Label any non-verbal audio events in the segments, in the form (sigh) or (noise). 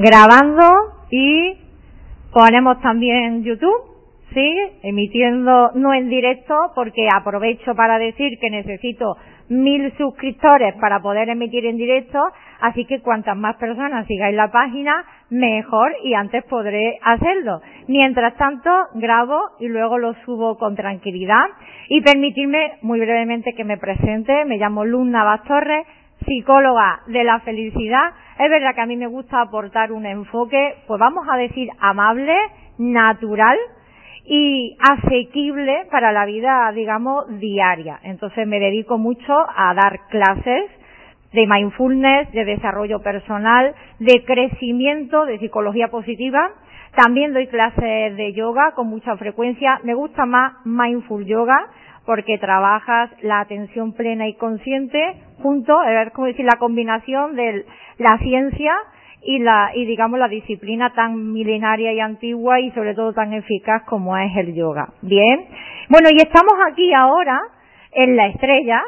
grabando y ponemos también YouTube, ¿sí? Emitiendo no en directo porque aprovecho para decir que necesito mil suscriptores para poder emitir en directo, así que cuantas más personas sigáis la página, mejor y antes podré hacerlo. Mientras tanto, grabo y luego lo subo con tranquilidad. Y permitirme muy brevemente que me presente. Me llamo Luz Navas psicóloga de la felicidad. Es verdad que a mí me gusta aportar un enfoque, pues vamos a decir, amable, natural, y asequible para la vida, digamos, diaria. Entonces me dedico mucho a dar clases de mindfulness, de desarrollo personal, de crecimiento, de psicología positiva. También doy clases de yoga con mucha frecuencia. Me gusta más mindful yoga porque trabajas la atención plena y consciente junto, es como decir, la combinación de la ciencia y la y digamos la disciplina tan milenaria y antigua y sobre todo tan eficaz como es el yoga. Bien. Bueno, y estamos aquí ahora en la estrella,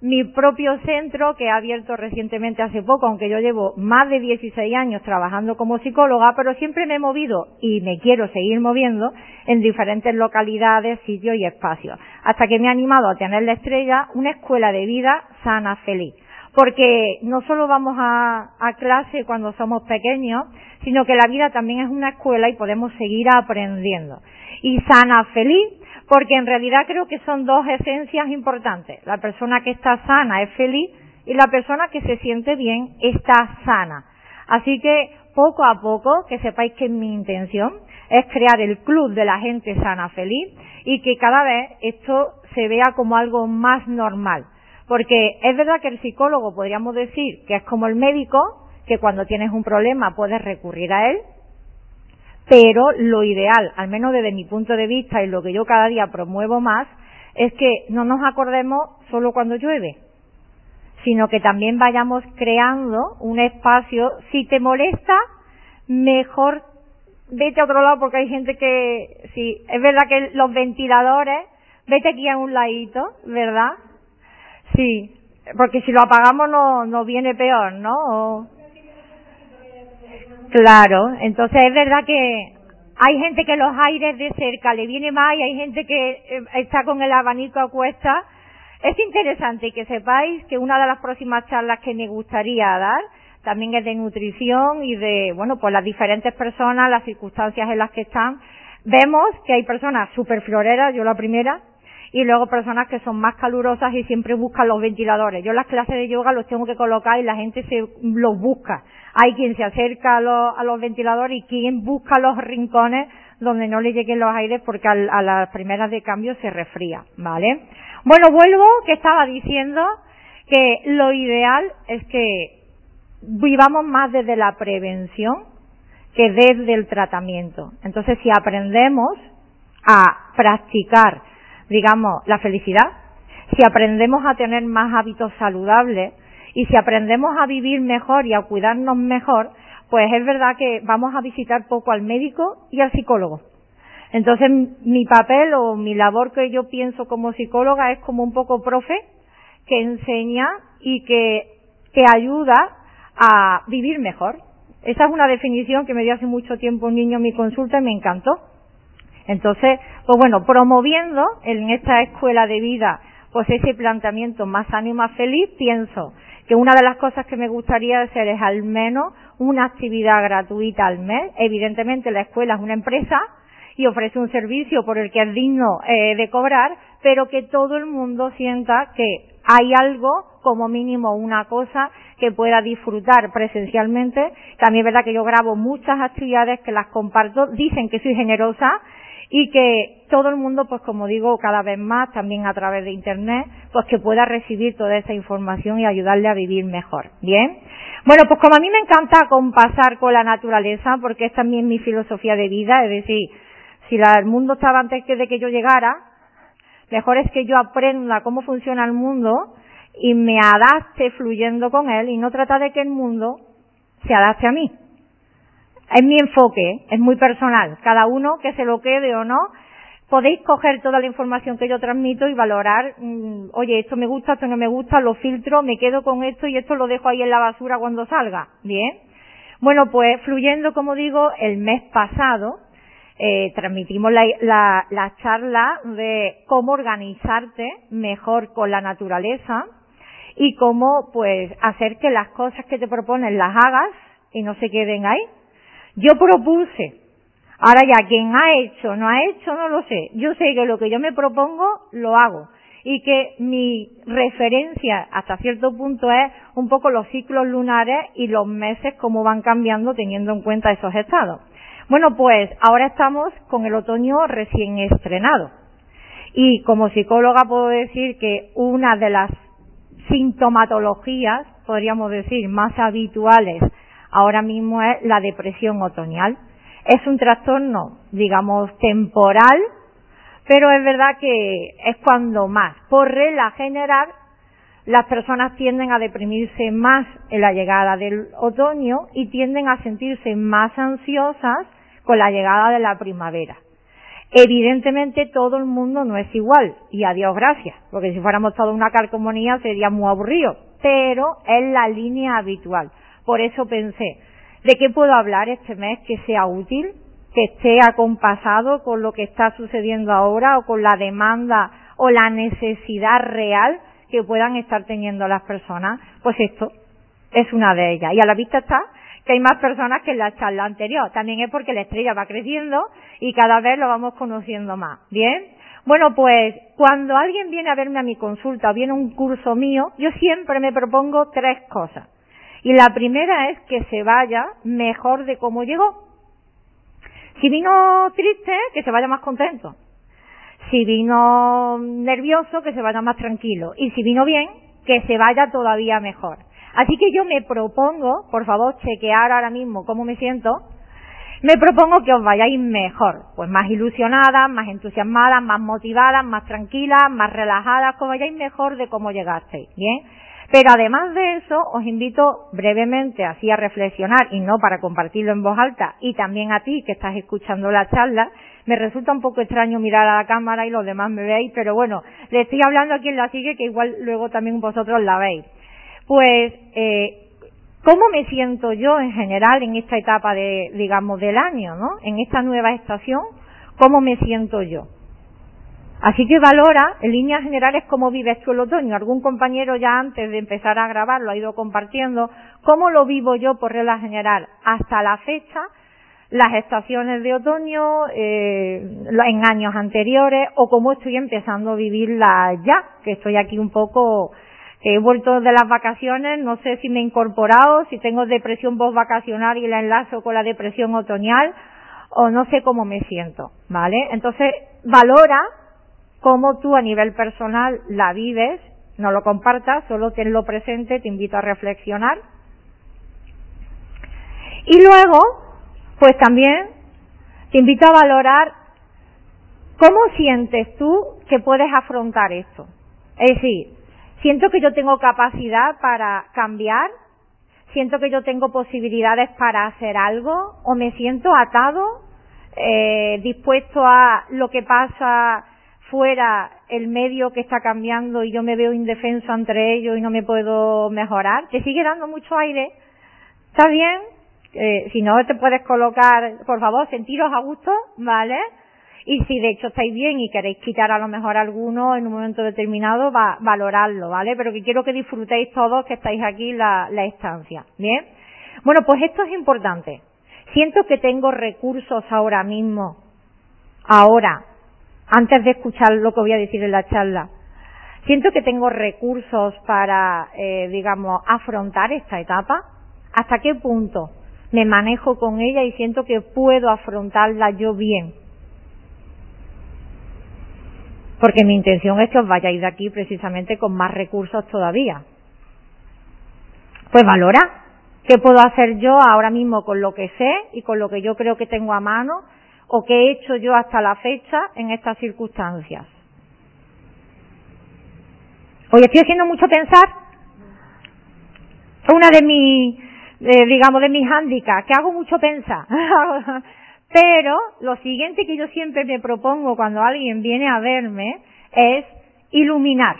mi propio centro que he abierto recientemente hace poco, aunque yo llevo más de 16 años trabajando como psicóloga, pero siempre me he movido y me quiero seguir moviendo en diferentes localidades, sitios y espacios, hasta que me he animado a tener la estrella, una escuela de vida sana, feliz porque no solo vamos a, clase cuando somos pequeños, sino que la vida también es una escuela y podemos seguir aprendiendo. Y sana, feliz, porque en realidad creo que son dos esencias importantes. La persona que está sana es feliz y la persona que se siente bien está sana. Así que poco a poco, que sepáis que mi intención es crear el club de la gente sana, feliz y que cada vez esto se vea como algo más normal porque es verdad que el psicólogo podríamos decir que es como el médico, que cuando tienes un problema puedes recurrir a él, pero lo ideal, al menos desde mi punto de vista y lo que yo cada día promuevo más, es que no nos acordemos solo cuando llueve, sino que también vayamos creando un espacio. Si te molesta, mejor vete a otro lado porque hay gente que, si es verdad que los ventiladores, vete aquí a un ladito, ¿verdad? Sí, porque si lo apagamos no, no viene peor, ¿no? Claro, entonces es verdad que hay gente que los aires de cerca le viene más y hay gente que eh, está con el abanico a cuesta. Es interesante que sepáis que una de las próximas charlas que me gustaría dar también es de nutrición y de, bueno, pues las diferentes personas, las circunstancias en las que están. Vemos que hay personas súper floreras, yo la primera, y luego personas que son más calurosas y siempre buscan los ventiladores. Yo las clases de yoga los tengo que colocar y la gente se los busca. Hay quien se acerca a los, a los ventiladores y quien busca los rincones donde no le lleguen los aires porque a las primeras de cambio se resfría, ¿vale? Bueno, vuelvo que estaba diciendo que lo ideal es que vivamos más desde la prevención que desde el tratamiento. Entonces, si aprendemos a practicar digamos, la felicidad, si aprendemos a tener más hábitos saludables y si aprendemos a vivir mejor y a cuidarnos mejor, pues es verdad que vamos a visitar poco al médico y al psicólogo. Entonces, mi papel o mi labor que yo pienso como psicóloga es como un poco profe que enseña y que te ayuda a vivir mejor. Esa es una definición que me dio hace mucho tiempo un niño en mi consulta y me encantó. Entonces, pues bueno, promoviendo en esta escuela de vida pues ese planteamiento más sano y más feliz, pienso que una de las cosas que me gustaría hacer es al menos una actividad gratuita al mes. Evidentemente la escuela es una empresa y ofrece un servicio por el que es digno eh, de cobrar, pero que todo el mundo sienta que hay algo, como mínimo una cosa, que pueda disfrutar presencialmente. También es verdad que yo grabo muchas actividades que las comparto, dicen que soy generosa, y que todo el mundo, pues como digo, cada vez más, también a través de Internet, pues que pueda recibir toda esa información y ayudarle a vivir mejor. Bien. Bueno, pues como a mí me encanta compasar con la naturaleza, porque es también mi filosofía de vida, es decir, si el mundo estaba antes de que yo llegara, mejor es que yo aprenda cómo funciona el mundo y me adapte fluyendo con él y no trata de que el mundo se adapte a mí. Es mi enfoque, es muy personal. Cada uno que se lo quede o no, podéis coger toda la información que yo transmito y valorar, mm, oye, esto me gusta, esto no me gusta, lo filtro, me quedo con esto y esto lo dejo ahí en la basura cuando salga. Bien. Bueno, pues fluyendo, como digo, el mes pasado eh, transmitimos la, la, la charla de cómo organizarte mejor con la naturaleza y cómo pues hacer que las cosas que te proponen las hagas y no se queden ahí. Yo propuse, ahora ya quien ha hecho, no ha hecho, no lo sé. Yo sé que lo que yo me propongo lo hago y que mi referencia hasta cierto punto es un poco los ciclos lunares y los meses cómo van cambiando teniendo en cuenta esos estados. Bueno, pues ahora estamos con el otoño recién estrenado. Y como psicóloga puedo decir que una de las sintomatologías, podríamos decir, más habituales ahora mismo es la depresión otoñal. Es un trastorno, digamos, temporal, pero es verdad que es cuando más. Por regla general, las personas tienden a deprimirse más en la llegada del otoño y tienden a sentirse más ansiosas con la llegada de la primavera. Evidentemente todo el mundo no es igual, y a Dios gracias, porque si fuéramos toda una calcomanía sería muy aburrido, pero es la línea habitual. Por eso pensé, ¿de qué puedo hablar este mes que sea útil, que esté acompasado con lo que está sucediendo ahora o con la demanda o la necesidad real que puedan estar teniendo las personas? Pues esto es una de ellas. Y a la vista está que hay más personas que en la charla anterior. También es porque la estrella va creciendo y cada vez lo vamos conociendo más. ¿Bien? Bueno, pues cuando alguien viene a verme a mi consulta o viene a un curso mío, yo siempre me propongo tres cosas. Y la primera es que se vaya mejor de cómo llegó. Si vino triste, que se vaya más contento. Si vino nervioso, que se vaya más tranquilo. Y si vino bien, que se vaya todavía mejor. Así que yo me propongo, por favor, chequear ahora mismo cómo me siento, me propongo que os vayáis mejor, pues más ilusionadas, más entusiasmadas, más motivadas, más tranquilas, más relajadas, que vayáis mejor de cómo llegasteis, ¿bien? Pero además de eso, os invito brevemente así a reflexionar y no para compartirlo en voz alta y también a ti que estás escuchando la charla. Me resulta un poco extraño mirar a la cámara y los demás me veis, pero bueno, le estoy hablando a quien la sigue que igual luego también vosotros la veis. Pues, eh, ¿cómo me siento yo en general en esta etapa de, digamos, del año, ¿no? En esta nueva estación, ¿cómo me siento yo? Así que valora, en líneas generales, cómo vives tú el otoño. Algún compañero ya antes de empezar a grabar lo ha ido compartiendo. ¿Cómo lo vivo yo por regla general? Hasta la fecha, las estaciones de otoño, eh, en años anteriores, o cómo estoy empezando a vivirla ya, que estoy aquí un poco he vuelto de las vacaciones, no sé si me he incorporado, si tengo depresión post-vacacional y la enlazo con la depresión otoñal, o no sé cómo me siento, ¿vale? Entonces, valora cómo tú a nivel personal la vives, no lo compartas, solo tenlo presente, te invito a reflexionar. Y luego, pues también te invito a valorar cómo sientes tú que puedes afrontar esto. Es decir, Siento que yo tengo capacidad para cambiar, siento que yo tengo posibilidades para hacer algo o me siento atado, eh, dispuesto a lo que pasa fuera el medio que está cambiando y yo me veo indefenso entre ellos y no me puedo mejorar. Te sigue dando mucho aire. ¿Está bien? Eh, si no te puedes colocar, por favor, sentiros a gusto, ¿vale? Y si de hecho estáis bien y queréis quitar a lo mejor alguno en un momento determinado, va, valorarlo, ¿vale? Pero que quiero que disfrutéis todos que estáis aquí la, la estancia, ¿bien? Bueno, pues esto es importante. Siento que tengo recursos ahora mismo, ahora, antes de escuchar lo que voy a decir en la charla, siento que tengo recursos para, eh, digamos, afrontar esta etapa. ¿Hasta qué punto me manejo con ella y siento que puedo afrontarla yo bien? Porque mi intención es que os vayáis de aquí precisamente con más recursos todavía. Pues valora qué puedo hacer yo ahora mismo con lo que sé y con lo que yo creo que tengo a mano o qué he hecho yo hasta la fecha en estas circunstancias. Hoy estoy haciendo mucho pensar. Una de mis, eh, digamos, de mis hándicaps, que hago mucho pensar. (laughs) Pero lo siguiente que yo siempre me propongo cuando alguien viene a verme es iluminar,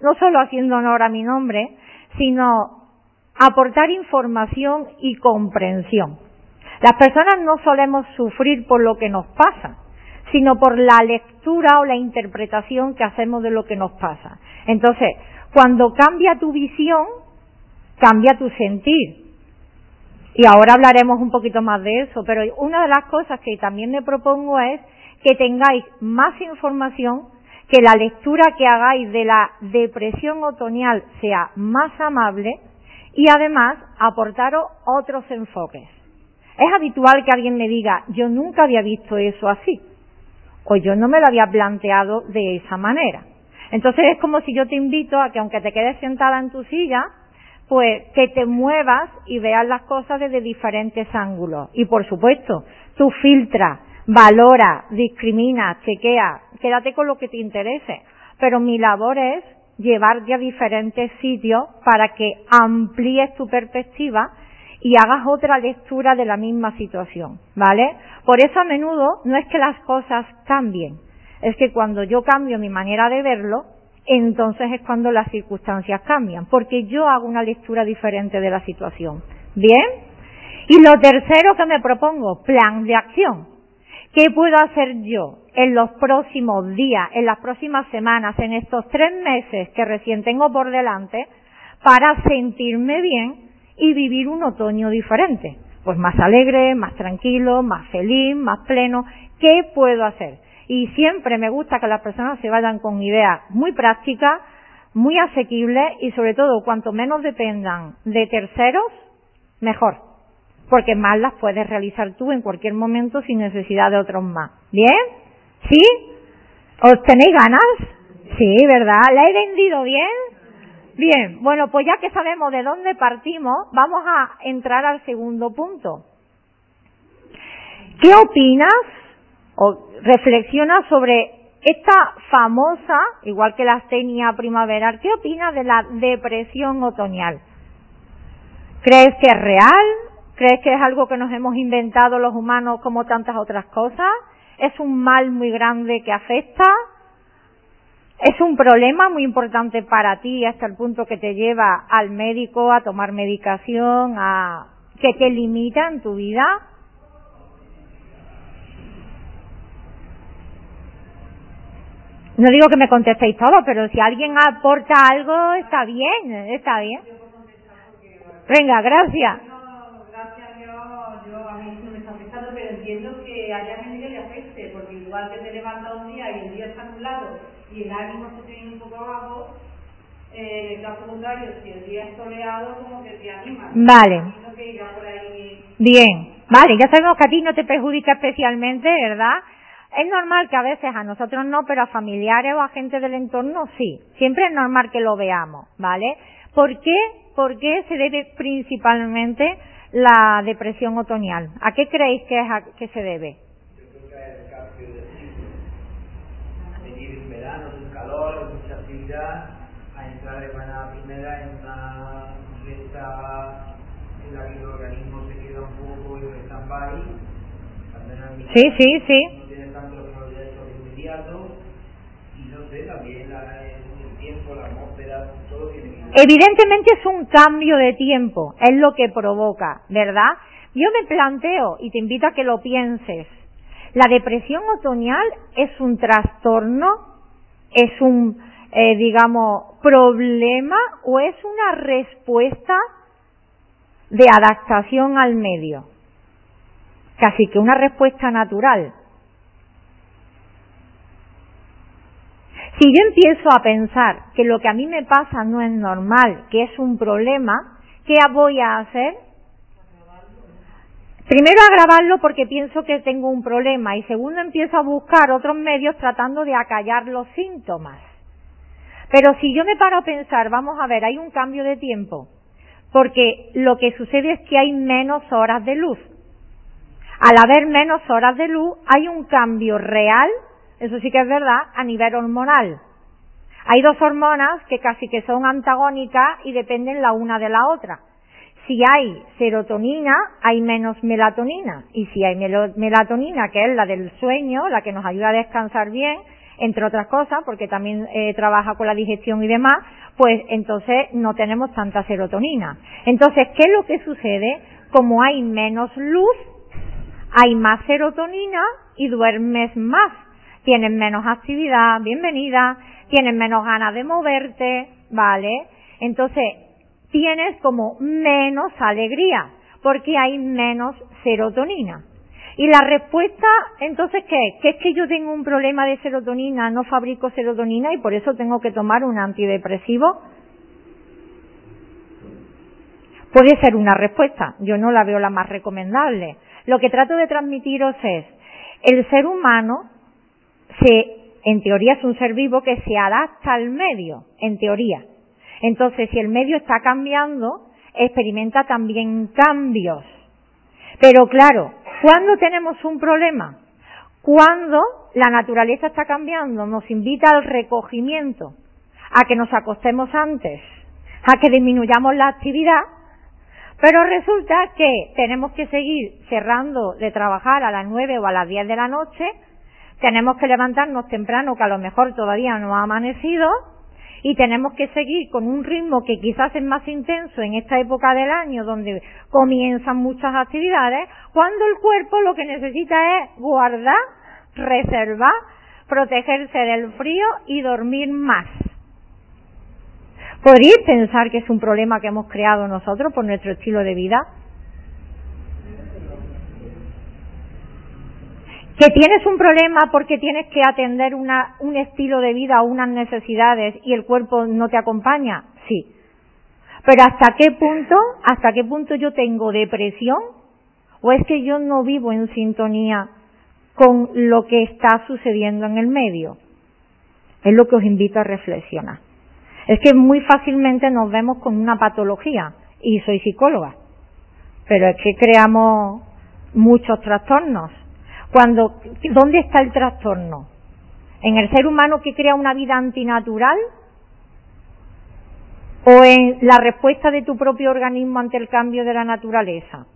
no solo haciendo honor a mi nombre, sino aportar información y comprensión. Las personas no solemos sufrir por lo que nos pasa, sino por la lectura o la interpretación que hacemos de lo que nos pasa. Entonces, cuando cambia tu visión, cambia tu sentir. Y ahora hablaremos un poquito más de eso, pero una de las cosas que también me propongo es que tengáis más información, que la lectura que hagáis de la depresión otoñal sea más amable y además aportaros otros enfoques. Es habitual que alguien me diga, yo nunca había visto eso así, o yo no me lo había planteado de esa manera. Entonces es como si yo te invito a que aunque te quedes sentada en tu silla, pues que te muevas y veas las cosas desde diferentes ángulos. Y por supuesto, tú filtras, valora, discrimina, chequea, quédate con lo que te interese. Pero mi labor es llevarte a diferentes sitios para que amplíes tu perspectiva y hagas otra lectura de la misma situación, ¿vale? Por eso a menudo no es que las cosas cambien, es que cuando yo cambio mi manera de verlo, entonces es cuando las circunstancias cambian, porque yo hago una lectura diferente de la situación. ¿Bien? Y lo tercero que me propongo, plan de acción. ¿Qué puedo hacer yo en los próximos días, en las próximas semanas, en estos tres meses que recién tengo por delante, para sentirme bien y vivir un otoño diferente. Pues más alegre, más tranquilo, más feliz, más pleno. ¿Qué puedo hacer? Y siempre me gusta que las personas se vayan con ideas muy prácticas, muy asequibles y sobre todo cuanto menos dependan de terceros, mejor. Porque más las puedes realizar tú en cualquier momento sin necesidad de otros más. ¿Bien? ¿Sí? ¿Os tenéis ganas? Sí, ¿verdad? ¿La he vendido bien? Bien, bueno, pues ya que sabemos de dónde partimos, vamos a entrar al segundo punto. ¿Qué opinas o reflexiona sobre esta famosa, igual que la astenia primaveral, ¿qué opinas de la depresión otoñal? ¿Crees que es real? ¿Crees que es algo que nos hemos inventado los humanos como tantas otras cosas? ¿Es un mal muy grande que afecta? Es un problema muy importante para ti hasta el punto que te lleva al médico a tomar medicación, a que te limita en tu vida. No digo que me contestéis todo, pero si alguien aporta algo, está bien, está bien. Venga, gracias. gracias, yo, yo a mí no me está afectando, pero entiendo que haya gente que le afecte, porque igual que te levanta un día y el día está nublado y el ánimo se tiene un poco abajo, eh, en el caso contrario, si el día es soleado, como que te anima. Vale. Bien. Vale, ya sabemos que a ti no te perjudica especialmente, ¿verdad? Es normal que a veces a nosotros no, pero a familiares o a gente del entorno sí. Siempre es normal que lo veamos, ¿vale? ¿Por qué? ¿Por qué se debe principalmente la depresión otoñal? ¿A qué creéis que, es a, que se debe? mucha actividad, a entrar de manera primera en una recta en la que el organismo se queda un poco en stand-by. Sí, sí, sí. Evidentemente es un cambio de tiempo, es lo que provoca, ¿verdad? Yo me planteo, y te invito a que lo pienses, la depresión otoñal es un trastorno es un, eh, digamos, problema o es una respuesta de adaptación al medio. Casi que una respuesta natural. Si yo empiezo a pensar que lo que a mí me pasa no es normal, que es un problema, ¿qué voy a hacer? Primero agravarlo porque pienso que tengo un problema y segundo empiezo a buscar otros medios tratando de acallar los síntomas. Pero si yo me paro a pensar, vamos a ver, hay un cambio de tiempo, porque lo que sucede es que hay menos horas de luz. Al haber menos horas de luz, hay un cambio real, eso sí que es verdad, a nivel hormonal. Hay dos hormonas que casi que son antagónicas y dependen la una de la otra si hay serotonina, hay menos melatonina. Y si hay melatonina, que es la del sueño, la que nos ayuda a descansar bien, entre otras cosas, porque también eh, trabaja con la digestión y demás, pues entonces no tenemos tanta serotonina. Entonces, ¿qué es lo que sucede? Como hay menos luz, hay más serotonina y duermes más. Tienes menos actividad, bienvenida, tienes menos ganas de moverte, ¿vale? Entonces, tienes como menos alegría, porque hay menos serotonina. Y la respuesta, entonces, ¿qué? ¿Que es que yo tengo un problema de serotonina, no fabrico serotonina y por eso tengo que tomar un antidepresivo? Puede ser una respuesta, yo no la veo la más recomendable. Lo que trato de transmitiros es, el ser humano se, en teoría es un ser vivo que se adapta al medio, en teoría. Entonces, si el medio está cambiando, experimenta también cambios. Pero claro, ¿cuándo tenemos un problema? Cuando la naturaleza está cambiando, nos invita al recogimiento, a que nos acostemos antes, a que disminuyamos la actividad, pero resulta que tenemos que seguir cerrando de trabajar a las nueve o a las diez de la noche, tenemos que levantarnos temprano, que a lo mejor todavía no ha amanecido, y tenemos que seguir con un ritmo que quizás es más intenso en esta época del año donde comienzan muchas actividades, cuando el cuerpo lo que necesita es guardar, reservar, protegerse del frío y dormir más. ¿Podríais pensar que es un problema que hemos creado nosotros por nuestro estilo de vida? Que tienes un problema porque tienes que atender una, un estilo de vida o unas necesidades y el cuerpo no te acompaña, sí. Pero hasta qué punto, hasta qué punto yo tengo depresión o es que yo no vivo en sintonía con lo que está sucediendo en el medio. Es lo que os invito a reflexionar. Es que muy fácilmente nos vemos con una patología y soy psicóloga, pero es que creamos muchos trastornos cuando, ¿dónde está el trastorno? ¿En el ser humano que crea una vida antinatural? ¿O en la respuesta de tu propio organismo ante el cambio de la naturaleza?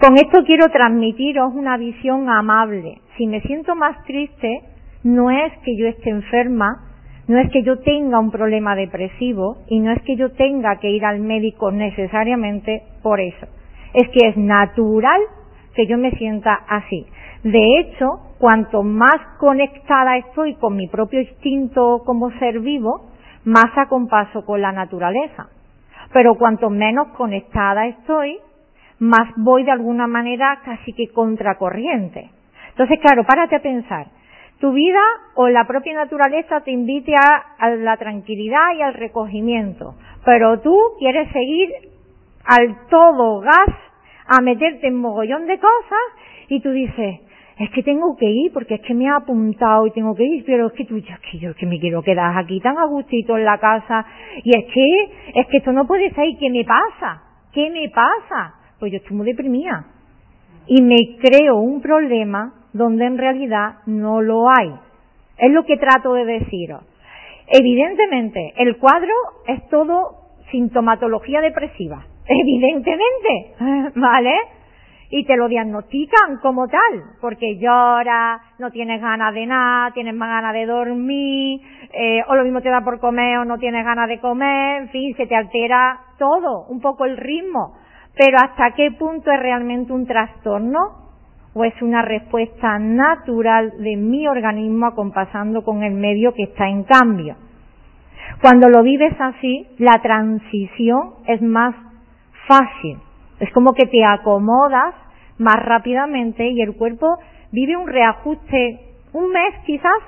Con esto quiero transmitiros una visión amable. Si me siento más triste, no es que yo esté enferma, no es que yo tenga un problema depresivo y no es que yo tenga que ir al médico necesariamente por eso. Es que es natural que yo me sienta así. De hecho, cuanto más conectada estoy con mi propio instinto como ser vivo, más acompaso con la naturaleza. Pero cuanto menos conectada estoy, más voy de alguna manera casi que contracorriente. Entonces, claro, párate a pensar. Tu vida o la propia naturaleza te invite a, a la tranquilidad y al recogimiento, pero tú quieres seguir al todo gas a meterte en mogollón de cosas y tú dices, es que tengo que ir porque es que me ha apuntado y tengo que ir, pero es que tú, es que yo es que me quiero quedar aquí tan a gustito en la casa y es que, es que esto no puede ser, ¿qué me pasa? ¿Qué me pasa? Pues yo estoy muy deprimida y me creo un problema donde en realidad no lo hay. Es lo que trato de deciros. Evidentemente, el cuadro es todo sintomatología depresiva evidentemente, (laughs) ¿vale? Y te lo diagnostican como tal, porque llora, no tienes ganas de nada, tienes más ganas de dormir, eh, o lo mismo te da por comer o no tienes ganas de comer, en fin, se te altera todo, un poco el ritmo. Pero hasta qué punto es realmente un trastorno o es una respuesta natural de mi organismo acompasando con el medio que está en cambio. Cuando lo vives así, la transición es más fácil. Es como que te acomodas más rápidamente y el cuerpo vive un reajuste un mes quizás,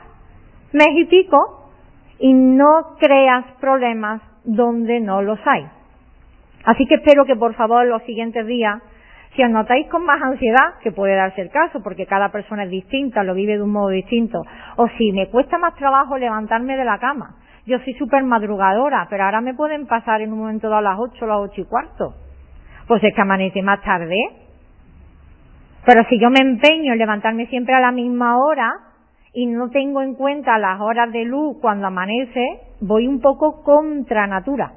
mes y pico, y no creas problemas donde no los hay. Así que espero que por favor los siguientes días, si os notáis con más ansiedad, que puede darse el caso porque cada persona es distinta, lo vive de un modo distinto, o si me cuesta más trabajo levantarme de la cama, yo soy súper madrugadora, pero ahora me pueden pasar en un momento dado a las ocho, las ocho y cuarto. Pues es que amanece más tarde. Pero si yo me empeño en levantarme siempre a la misma hora y no tengo en cuenta las horas de luz cuando amanece, voy un poco contra natura.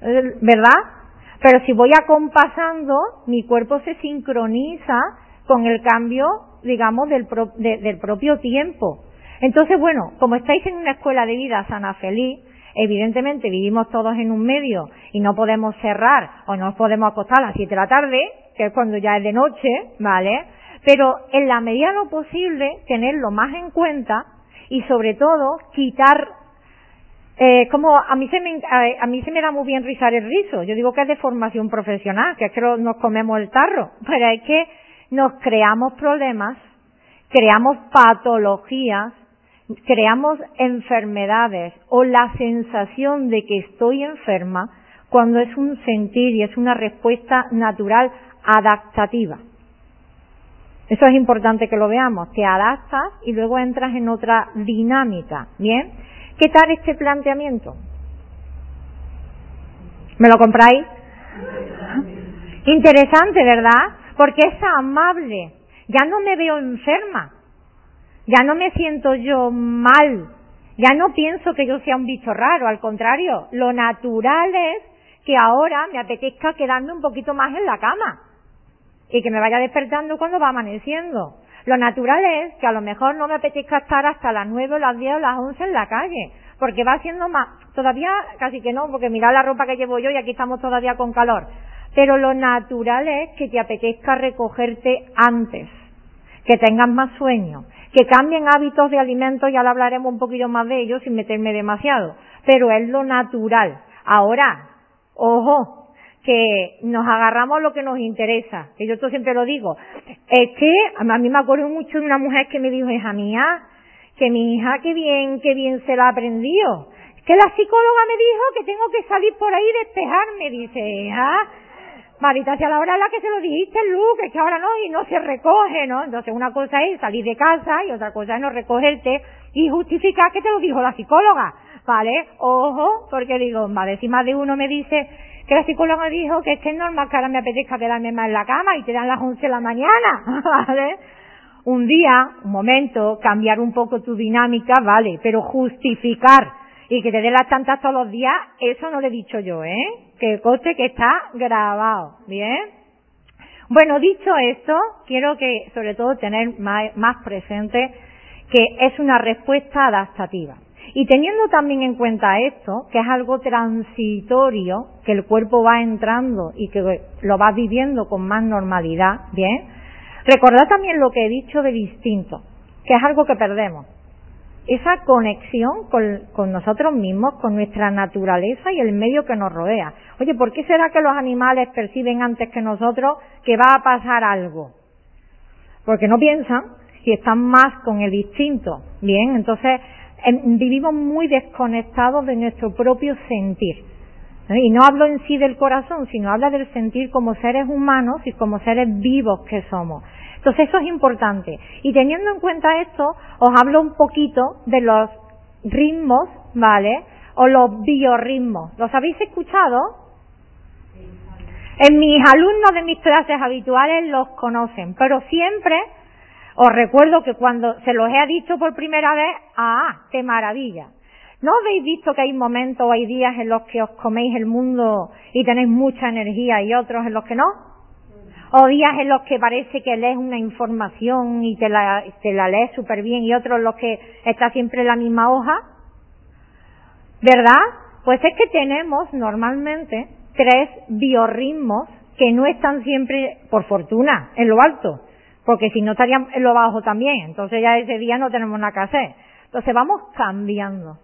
¿Verdad? Pero si voy acompasando, mi cuerpo se sincroniza con el cambio, digamos, del, del propio tiempo. Entonces, bueno, como estáis en una escuela de vida sana, feliz, evidentemente vivimos todos en un medio y no podemos cerrar o no podemos acostar a las 7 de la tarde, que es cuando ya es de noche, ¿vale? Pero en la medida de lo posible, tenerlo más en cuenta y sobre todo quitar eh, como a mí se me a, mí se me da muy bien rizar el rizo. Yo digo que es de formación profesional, que es que nos comemos el tarro, (laughs) pero es que nos creamos problemas, creamos patologías, creamos enfermedades o la sensación de que estoy enferma cuando es un sentir y es una respuesta natural adaptativa. Eso es importante que lo veamos. Te adaptas y luego entras en otra dinámica. ¿Bien? ¿Qué tal este planteamiento? ¿Me lo compráis? Interesante, ¿verdad? Porque es amable. Ya no me veo enferma. Ya no me siento yo mal. Ya no pienso que yo sea un bicho raro. Al contrario, lo natural es que ahora me apetezca quedarme un poquito más en la cama y que me vaya despertando cuando va amaneciendo. Lo natural es que a lo mejor no me apetezca estar hasta las nueve las diez o las once en la calle, porque va siendo más, todavía casi que no, porque mira la ropa que llevo yo y aquí estamos todavía con calor. Pero lo natural es que te apetezca recogerte antes, que tengas más sueño, que cambien hábitos de alimentos, ya lo hablaremos un poquito más de ellos sin meterme demasiado, pero es lo natural. Ahora, ojo, que nos agarramos lo que nos interesa, que yo esto siempre lo digo. Es que a mí me acuerdo mucho de una mujer que me dijo, hija mía, que mi hija qué bien, qué bien se la ha aprendido. Que la psicóloga me dijo que tengo que salir por ahí y despejarme, dice, ah, Marita, si a la hora en la que se lo dijiste, Luke, que ahora no, y no se recoge, ¿no? Entonces una cosa es salir de casa y otra cosa es no recogerte y justificar que te lo dijo la psicóloga, ¿vale? Ojo, porque digo, vale, si más de uno me dice, que la psicóloga dijo que es que es normal que ahora me apetezca quedarme más en la cama y te dan las 11 de la mañana, (laughs) ¿vale? Un día, un momento, cambiar un poco tu dinámica, vale, pero justificar y que te dé las tantas todos los días, eso no lo he dicho yo, ¿eh? Que coste que está grabado, ¿bien? Bueno, dicho esto, quiero que sobre todo tener más, más presente que es una respuesta adaptativa. Y teniendo también en cuenta esto, que es algo transitorio, que el cuerpo va entrando y que lo va viviendo con más normalidad, ¿bien? Recordad también lo que he dicho de distinto, que es algo que perdemos. Esa conexión con, nosotros mismos, con nuestra naturaleza y el medio que nos rodea. Oye, ¿por qué será que los animales perciben antes que nosotros que va a pasar algo? Porque no piensan si están más con el distinto. Bien, entonces vivimos muy desconectados de nuestro propio sentir. Y no hablo en sí del corazón, sino habla del sentir como seres humanos y como seres vivos que somos. Entonces eso es importante. Y teniendo en cuenta esto, os hablo un poquito de los ritmos, ¿vale? O los biorritmos. ¿Los habéis escuchado? En mis alumnos de mis clases habituales los conocen, pero siempre os recuerdo que cuando se los he dicho por primera vez, ¡ah, qué maravilla! ¿No habéis visto que hay momentos o hay días en los que os coméis el mundo y tenéis mucha energía y otros en los que no? O días en los que parece que lees una información y te la, te la lees súper bien y otros en los que está siempre en la misma hoja. ¿Verdad? Pues es que tenemos normalmente tres biorritmos que no están siempre, por fortuna, en lo alto porque si no estarían en lo bajo también, entonces ya ese día no tenemos nada que hacer. Entonces vamos cambiando.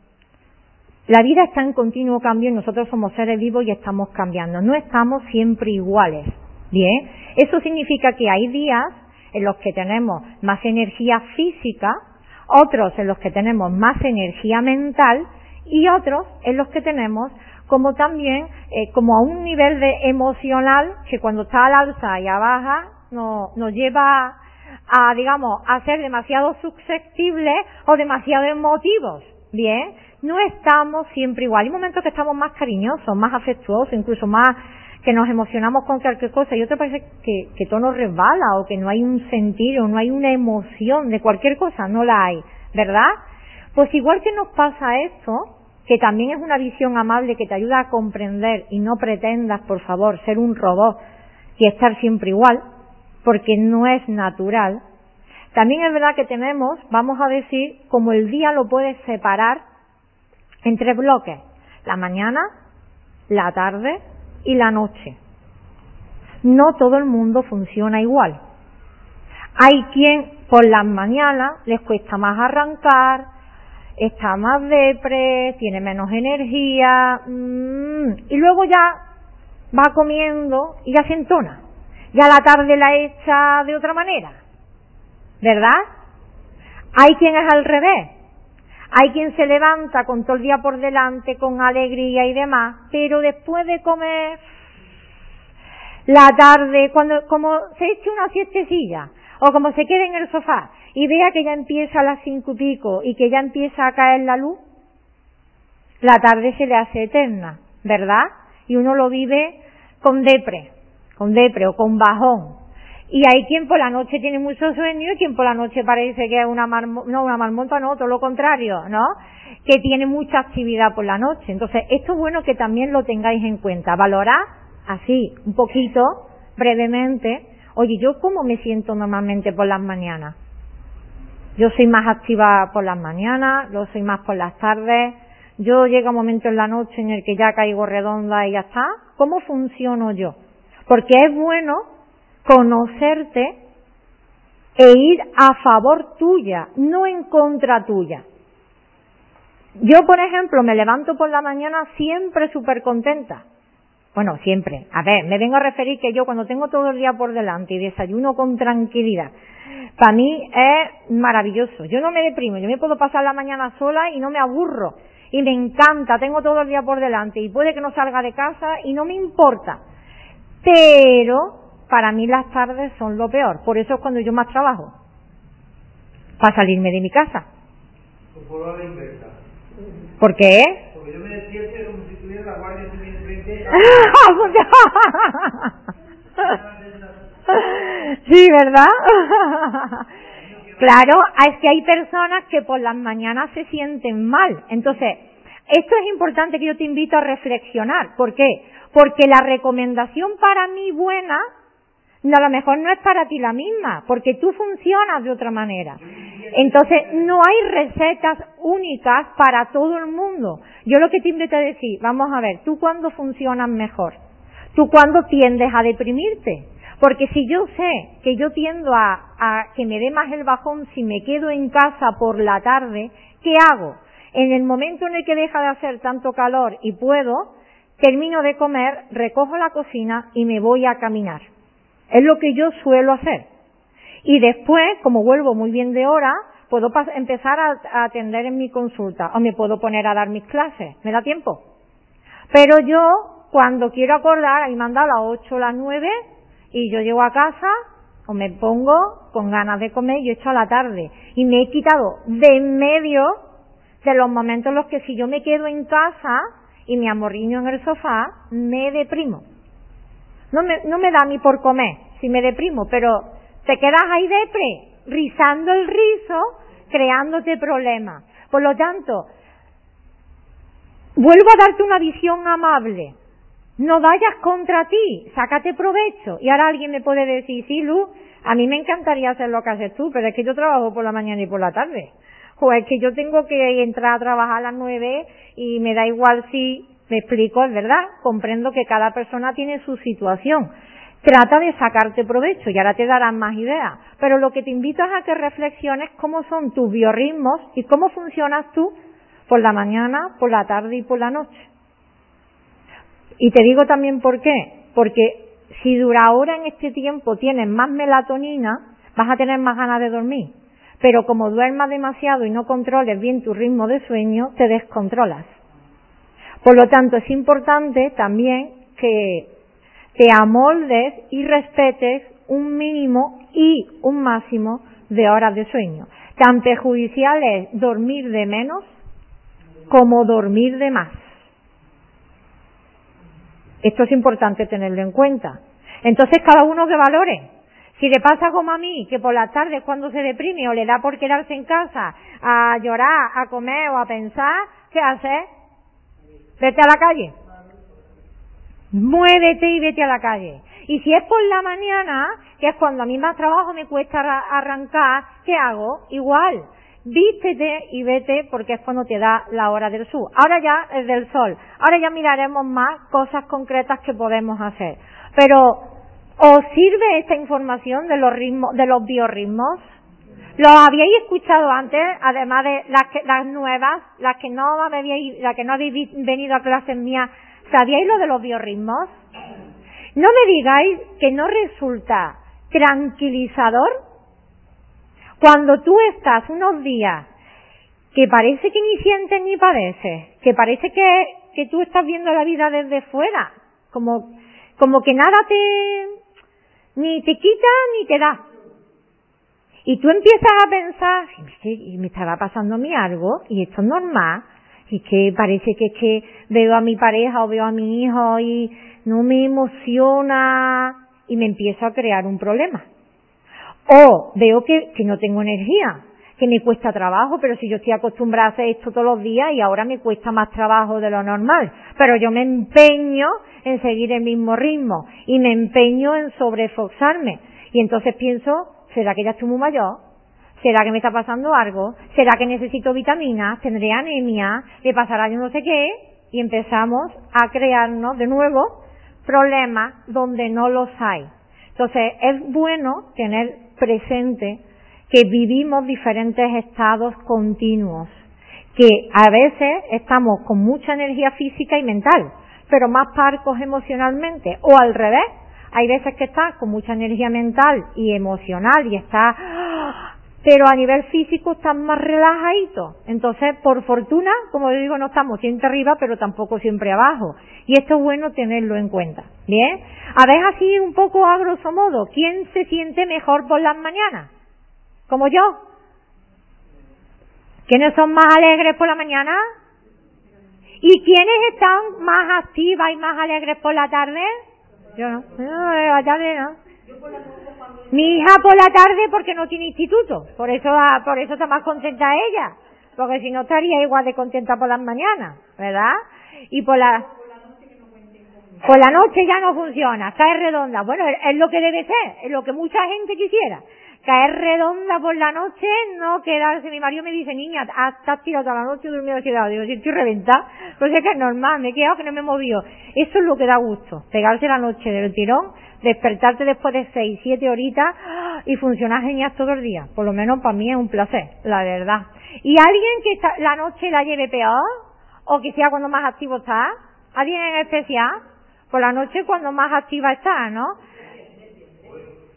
La vida está en continuo cambio y nosotros somos seres vivos y estamos cambiando. No estamos siempre iguales. Bien, eso significa que hay días en los que tenemos más energía física, otros en los que tenemos más energía mental y otros en los que tenemos como también eh, como a un nivel de emocional que cuando está al alza y a baja no, nos lleva a, digamos, a ser demasiado susceptibles o demasiado emotivos. Bien, no estamos siempre igual. Hay momentos que estamos más cariñosos, más afectuosos, incluso más que nos emocionamos con cualquier cosa y otro parece que, que todo nos resbala o que no hay un sentido, no hay una emoción de cualquier cosa, no la hay, ¿verdad? Pues igual que nos pasa esto, que también es una visión amable que te ayuda a comprender y no pretendas, por favor, ser un robot y estar siempre igual, porque no es natural. También es verdad que tenemos, vamos a decir, como el día lo puedes separar entre bloques, la mañana, la tarde y la noche. No todo el mundo funciona igual. Hay quien por las mañanas les cuesta más arrancar, está más depre, tiene menos energía, mm, y luego ya va comiendo y ya se entona. Ya la tarde la echa de otra manera. ¿Verdad? Hay quien es al revés. Hay quien se levanta con todo el día por delante, con alegría y demás, pero después de comer la tarde, cuando, como se eche una siestecilla, o como se quede en el sofá y vea que ya empieza a las cinco y pico y que ya empieza a caer la luz, la tarde se le hace eterna, ¿verdad? Y uno lo vive con depre, con depre o con bajón. Y hay quien por la noche tiene mucho sueño y quien por la noche parece que es una marmota, no una marmota, no, todo lo contrario, ¿no? Que tiene mucha actividad por la noche. Entonces, esto es bueno que también lo tengáis en cuenta. Valorar así, un poquito, brevemente, oye, ¿yo cómo me siento normalmente por las mañanas? Yo soy más activa por las mañanas, yo soy más por las tardes, yo llega un momento en la noche en el que ya caigo redonda y ya está. ¿Cómo funciono yo? Porque es bueno conocerte e ir a favor tuya, no en contra tuya. Yo, por ejemplo, me levanto por la mañana siempre súper contenta. Bueno, siempre. A ver, me vengo a referir que yo cuando tengo todo el día por delante y desayuno con tranquilidad, para mí es maravilloso. Yo no me deprimo, yo me puedo pasar la mañana sola y no me aburro. Y me encanta, tengo todo el día por delante y puede que no salga de casa y no me importa. Pero para mí las tardes son lo peor. Por eso es cuando yo más trabajo. Para salirme de mi casa. ¿Por qué? Porque yo me despierto como si tuviera la guardia civil (laughs) sí, ¿verdad? (laughs) claro, es que hay personas que por las mañanas se sienten mal. Entonces, esto es importante que yo te invito a reflexionar. ¿Por qué? Porque la recomendación para mí buena a lo mejor no es para ti la misma, porque tú funcionas de otra manera. Entonces, no hay recetas únicas para todo el mundo. Yo lo que te invito decir, vamos a ver, ¿tú cuándo funcionas mejor? ¿Tú cuándo tiendes a deprimirte? Porque si yo sé que yo tiendo a, a que me dé más el bajón si me quedo en casa por la tarde, ¿qué hago? En el momento en el que deja de hacer tanto calor y puedo, termino de comer, recojo la cocina y me voy a caminar. Es lo que yo suelo hacer. Y después, como vuelvo muy bien de hora, puedo empezar a, atender en mi consulta o me puedo poner a dar mis clases. ¿Me da tiempo? Pero yo, cuando quiero acordar, ahí manda a las 8 o las 9 y yo llego a casa o me pongo con ganas de comer y echo a la tarde. Y me he quitado de en medio de los momentos en los que si yo me quedo en casa y me amorriño en el sofá, me deprimo. No me, no me da ni por comer si me deprimo, pero te quedas ahí depre, rizando el rizo, creándote problemas. Por lo tanto, vuelvo a darte una visión amable. No vayas contra ti, sácate provecho. Y ahora alguien me puede decir, sí, Lu, a mí me encantaría hacer lo que haces tú, pero es que yo trabajo por la mañana y por la tarde. O es que yo tengo que entrar a trabajar a las nueve y me da igual si me explico, es verdad, comprendo que cada persona tiene su situación. Trata de sacarte provecho y ahora te darán más ideas. Pero lo que te invito es a que reflexiones cómo son tus biorritmos y cómo funcionas tú por la mañana, por la tarde y por la noche. Y te digo también por qué. Porque si dura ahora en este tiempo tienes más melatonina, vas a tener más ganas de dormir. Pero como duermas demasiado y no controles bien tu ritmo de sueño, te descontrolas. Por lo tanto, es importante también que te amoldes y respetes un mínimo y un máximo de horas de sueño. Tan perjudicial es dormir de menos como dormir de más. Esto es importante tenerlo en cuenta. Entonces, cada uno que valore. Si le pasa como a mí, que por las tardes cuando se deprime o le da por quedarse en casa a llorar, a comer o a pensar, ¿qué hace? Vete a la calle. Muévete y vete a la calle. Y si es por la mañana, que es cuando a mí más trabajo me cuesta arrancar, ¿qué hago? Igual. Vístete y vete porque es cuando te da la hora del sur. Ahora ya es del sol. Ahora ya miraremos más cosas concretas que podemos hacer. Pero, ¿os sirve esta información de los ritmos, de los biorritmos? ¿Lo habíais escuchado antes, además de las, que, las nuevas, las que no habéis, las que no habéis venido a clases mías, ¿sabíais lo de los biorritmos? No me digáis que no resulta tranquilizador cuando tú estás unos días que parece que ni sientes ni padeces, que parece que, que tú estás viendo la vida desde fuera, como, como que nada te, ni te quita ni te da. Y tú empiezas a pensar, y me estará pasando a mí algo, y esto es normal, y que parece que es que veo a mi pareja o veo a mi hijo y no me emociona y me empiezo a crear un problema. O veo que, que no tengo energía, que me cuesta trabajo, pero si yo estoy acostumbrada a hacer esto todos los días y ahora me cuesta más trabajo de lo normal, pero yo me empeño en seguir el mismo ritmo y me empeño en sobreforzarme. Y entonces pienso, ¿será que ya estoy muy mayor? ¿Será que me está pasando algo? ¿Será que necesito vitaminas? ¿Tendré anemia? ¿Le pasará yo no sé qué? Y empezamos a crearnos de nuevo problemas donde no los hay. Entonces es bueno tener presente que vivimos diferentes estados continuos, que a veces estamos con mucha energía física y mental, pero más parcos emocionalmente, o al revés, hay veces que estás con mucha energía mental y emocional y estás pero a nivel físico están más relajaditos. Entonces, por fortuna, como digo, no estamos siempre arriba, pero tampoco siempre abajo. Y esto es bueno tenerlo en cuenta. Bien, a ver así un poco a grosso modo, ¿quién se siente mejor por las mañanas? Como yo. ¿Quiénes son más alegres por la mañana? ¿Y quiénes están más activas y más alegres por la tarde? Yo no. no la tarde no. Mi hija por la tarde porque no tiene instituto, por eso, por eso está más contenta ella, porque si no estaría igual de contenta por las mañanas, ¿verdad? Y por la, por la noche ya no funciona, cae redonda. Bueno, es lo que debe ser, es lo que mucha gente quisiera. Caer redonda por la noche, no quedarse. Mi marido me dice, niña, has tirado toda la noche durmiendo quedado. Digo, si estoy reventada, pues es que es normal, me he quedado que no me he movido. Eso es lo que da gusto, pegarse la noche del tirón despertarte después de seis, siete horitas y funcionar genial todo el día. Por lo menos para mí es un placer, la verdad. ¿Y alguien que la noche la lleve peor? ¿O que sea cuando más activo está? ¿Alguien en especial? Por la noche cuando más activa está, ¿no?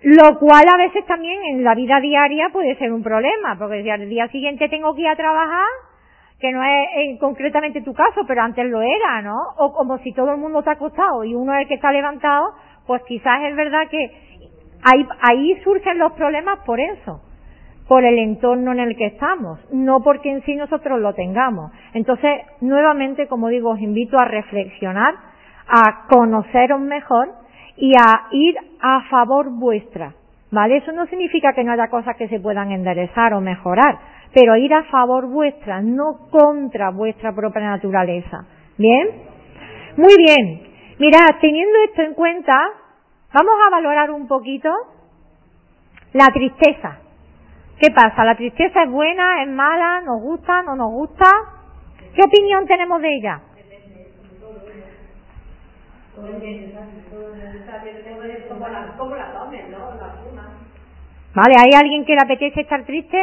Lo cual a veces también en la vida diaria puede ser un problema, porque si al día siguiente tengo que ir a trabajar, que no es eh, concretamente tu caso, pero antes lo era, ¿no? O como si todo el mundo está acostado y uno es el que está levantado, pues quizás es verdad que ahí, ahí surgen los problemas por eso, por el entorno en el que estamos, no porque en sí nosotros lo tengamos. Entonces, nuevamente, como digo, os invito a reflexionar, a conoceros mejor y a ir a favor vuestra. ¿Vale? Eso no significa que no haya cosas que se puedan enderezar o mejorar, pero ir a favor vuestra, no contra vuestra propia naturaleza. ¿Bien? Muy bien. Mirad, teniendo esto en cuenta, vamos a valorar un poquito la tristeza. ¿Qué pasa? ¿La tristeza es buena, es mala, nos gusta, no nos gusta? ¿Qué opinión tenemos de ella? Vale, ¿hay alguien que le apetece estar triste?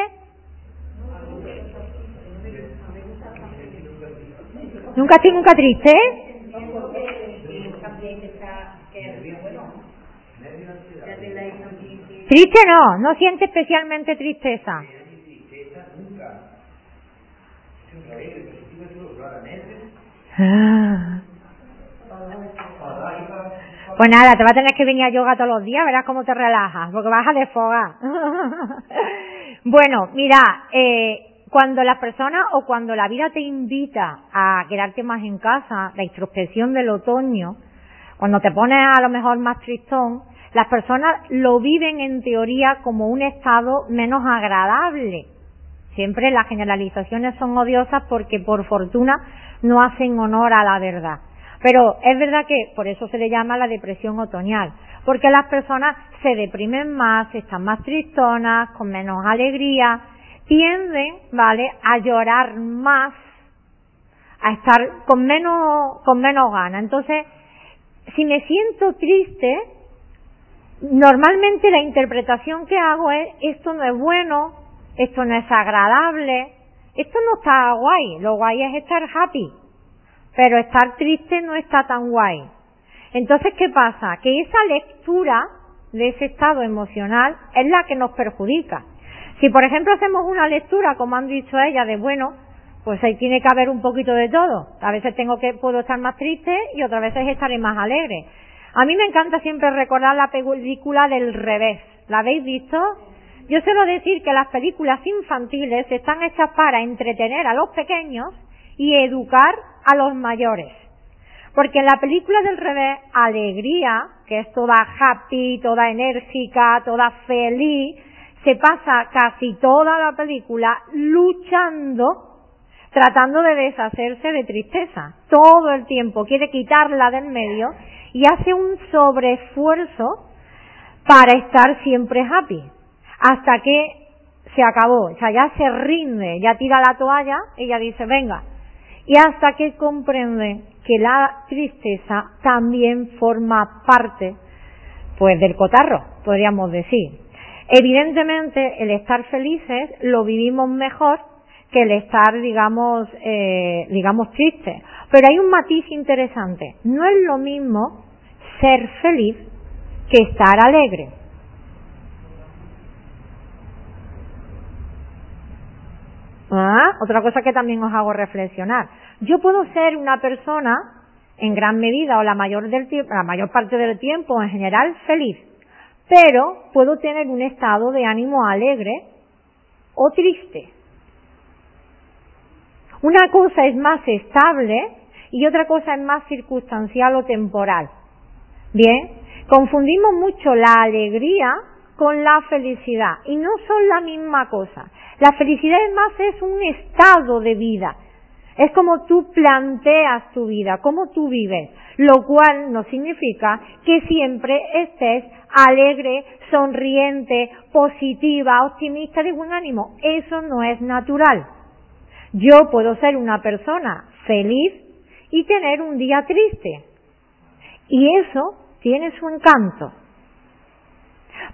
¿Nunca estoy nunca triste? Triste no, no siente especialmente tristeza. Ah. Pues nada, te vas a tener que venir a yoga todos los días, verás cómo te relajas, porque vas a desfogar. (laughs) bueno, mira, eh, cuando las personas o cuando la vida te invita a quedarte más en casa, la introspección del otoño, cuando te pones a lo mejor más tristón, las personas lo viven en teoría como un estado menos agradable. Siempre las generalizaciones son odiosas porque por fortuna no hacen honor a la verdad. Pero es verdad que por eso se le llama la depresión otoñal, porque las personas se deprimen más, están más tristonas, con menos alegría, tienden, ¿vale?, a llorar más, a estar con menos, con menos ganas. Entonces, si me siento triste, normalmente la interpretación que hago es, esto no es bueno, esto no es agradable, esto no está guay, lo guay es estar happy, pero estar triste no está tan guay. Entonces, ¿qué pasa? Que esa lectura de ese estado emocional es la que nos perjudica. Si, por ejemplo, hacemos una lectura, como han dicho ellas, de bueno, pues ahí tiene que haber un poquito de todo. A veces tengo que, puedo estar más triste y otras veces estaré más alegre. A mí me encanta siempre recordar la película del revés. ¿La habéis visto? Yo suelo decir que las películas infantiles están hechas para entretener a los pequeños y educar a los mayores. Porque en la película del revés, Alegría, que es toda happy, toda enérgica, toda feliz, se pasa casi toda la película luchando tratando de deshacerse de tristeza. Todo el tiempo quiere quitarla del medio y hace un sobreesfuerzo para estar siempre happy. Hasta que se acabó, o sea, ya se rinde, ya tira la toalla, ella dice, venga. Y hasta que comprende que la tristeza también forma parte, pues, del cotarro, podríamos decir. Evidentemente, el estar felices lo vivimos mejor que el estar, digamos, eh, digamos triste. Pero hay un matiz interesante. No es lo mismo ser feliz que estar alegre. ¿Ah? Otra cosa que también os hago reflexionar. Yo puedo ser una persona, en gran medida o la mayor, del la mayor parte del tiempo en general, feliz. Pero puedo tener un estado de ánimo alegre o triste. Una cosa es más estable y otra cosa es más circunstancial o temporal. Bien, confundimos mucho la alegría con la felicidad y no son la misma cosa. La felicidad es más es un estado de vida. Es como tú planteas tu vida, como tú vives, lo cual no significa que siempre estés alegre, sonriente, positiva, optimista, de buen ánimo. Eso no es natural. Yo puedo ser una persona feliz y tener un día triste. Y eso tiene su encanto.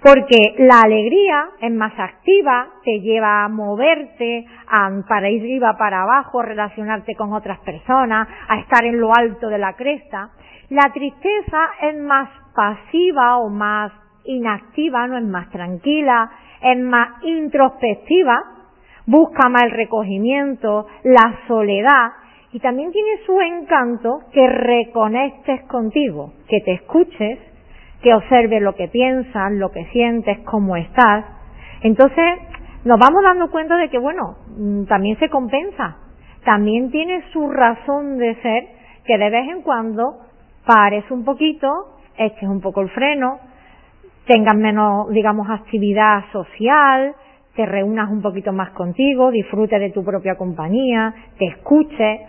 Porque la alegría es más activa, te lleva a moverte, a, para ir arriba, para abajo, relacionarte con otras personas, a estar en lo alto de la cresta. La tristeza es más pasiva o más inactiva, no es más tranquila, es más introspectiva, busca más el recogimiento, la soledad, y también tiene su encanto que reconectes contigo, que te escuches, que observes lo que piensas, lo que sientes, cómo estás. Entonces, nos vamos dando cuenta de que, bueno, mm, también se compensa, también tiene su razón de ser que de vez en cuando pares un poquito, eches un poco el freno, tengas menos, digamos, actividad social, te reúnas un poquito más contigo, disfrutes de tu propia compañía, te escuches,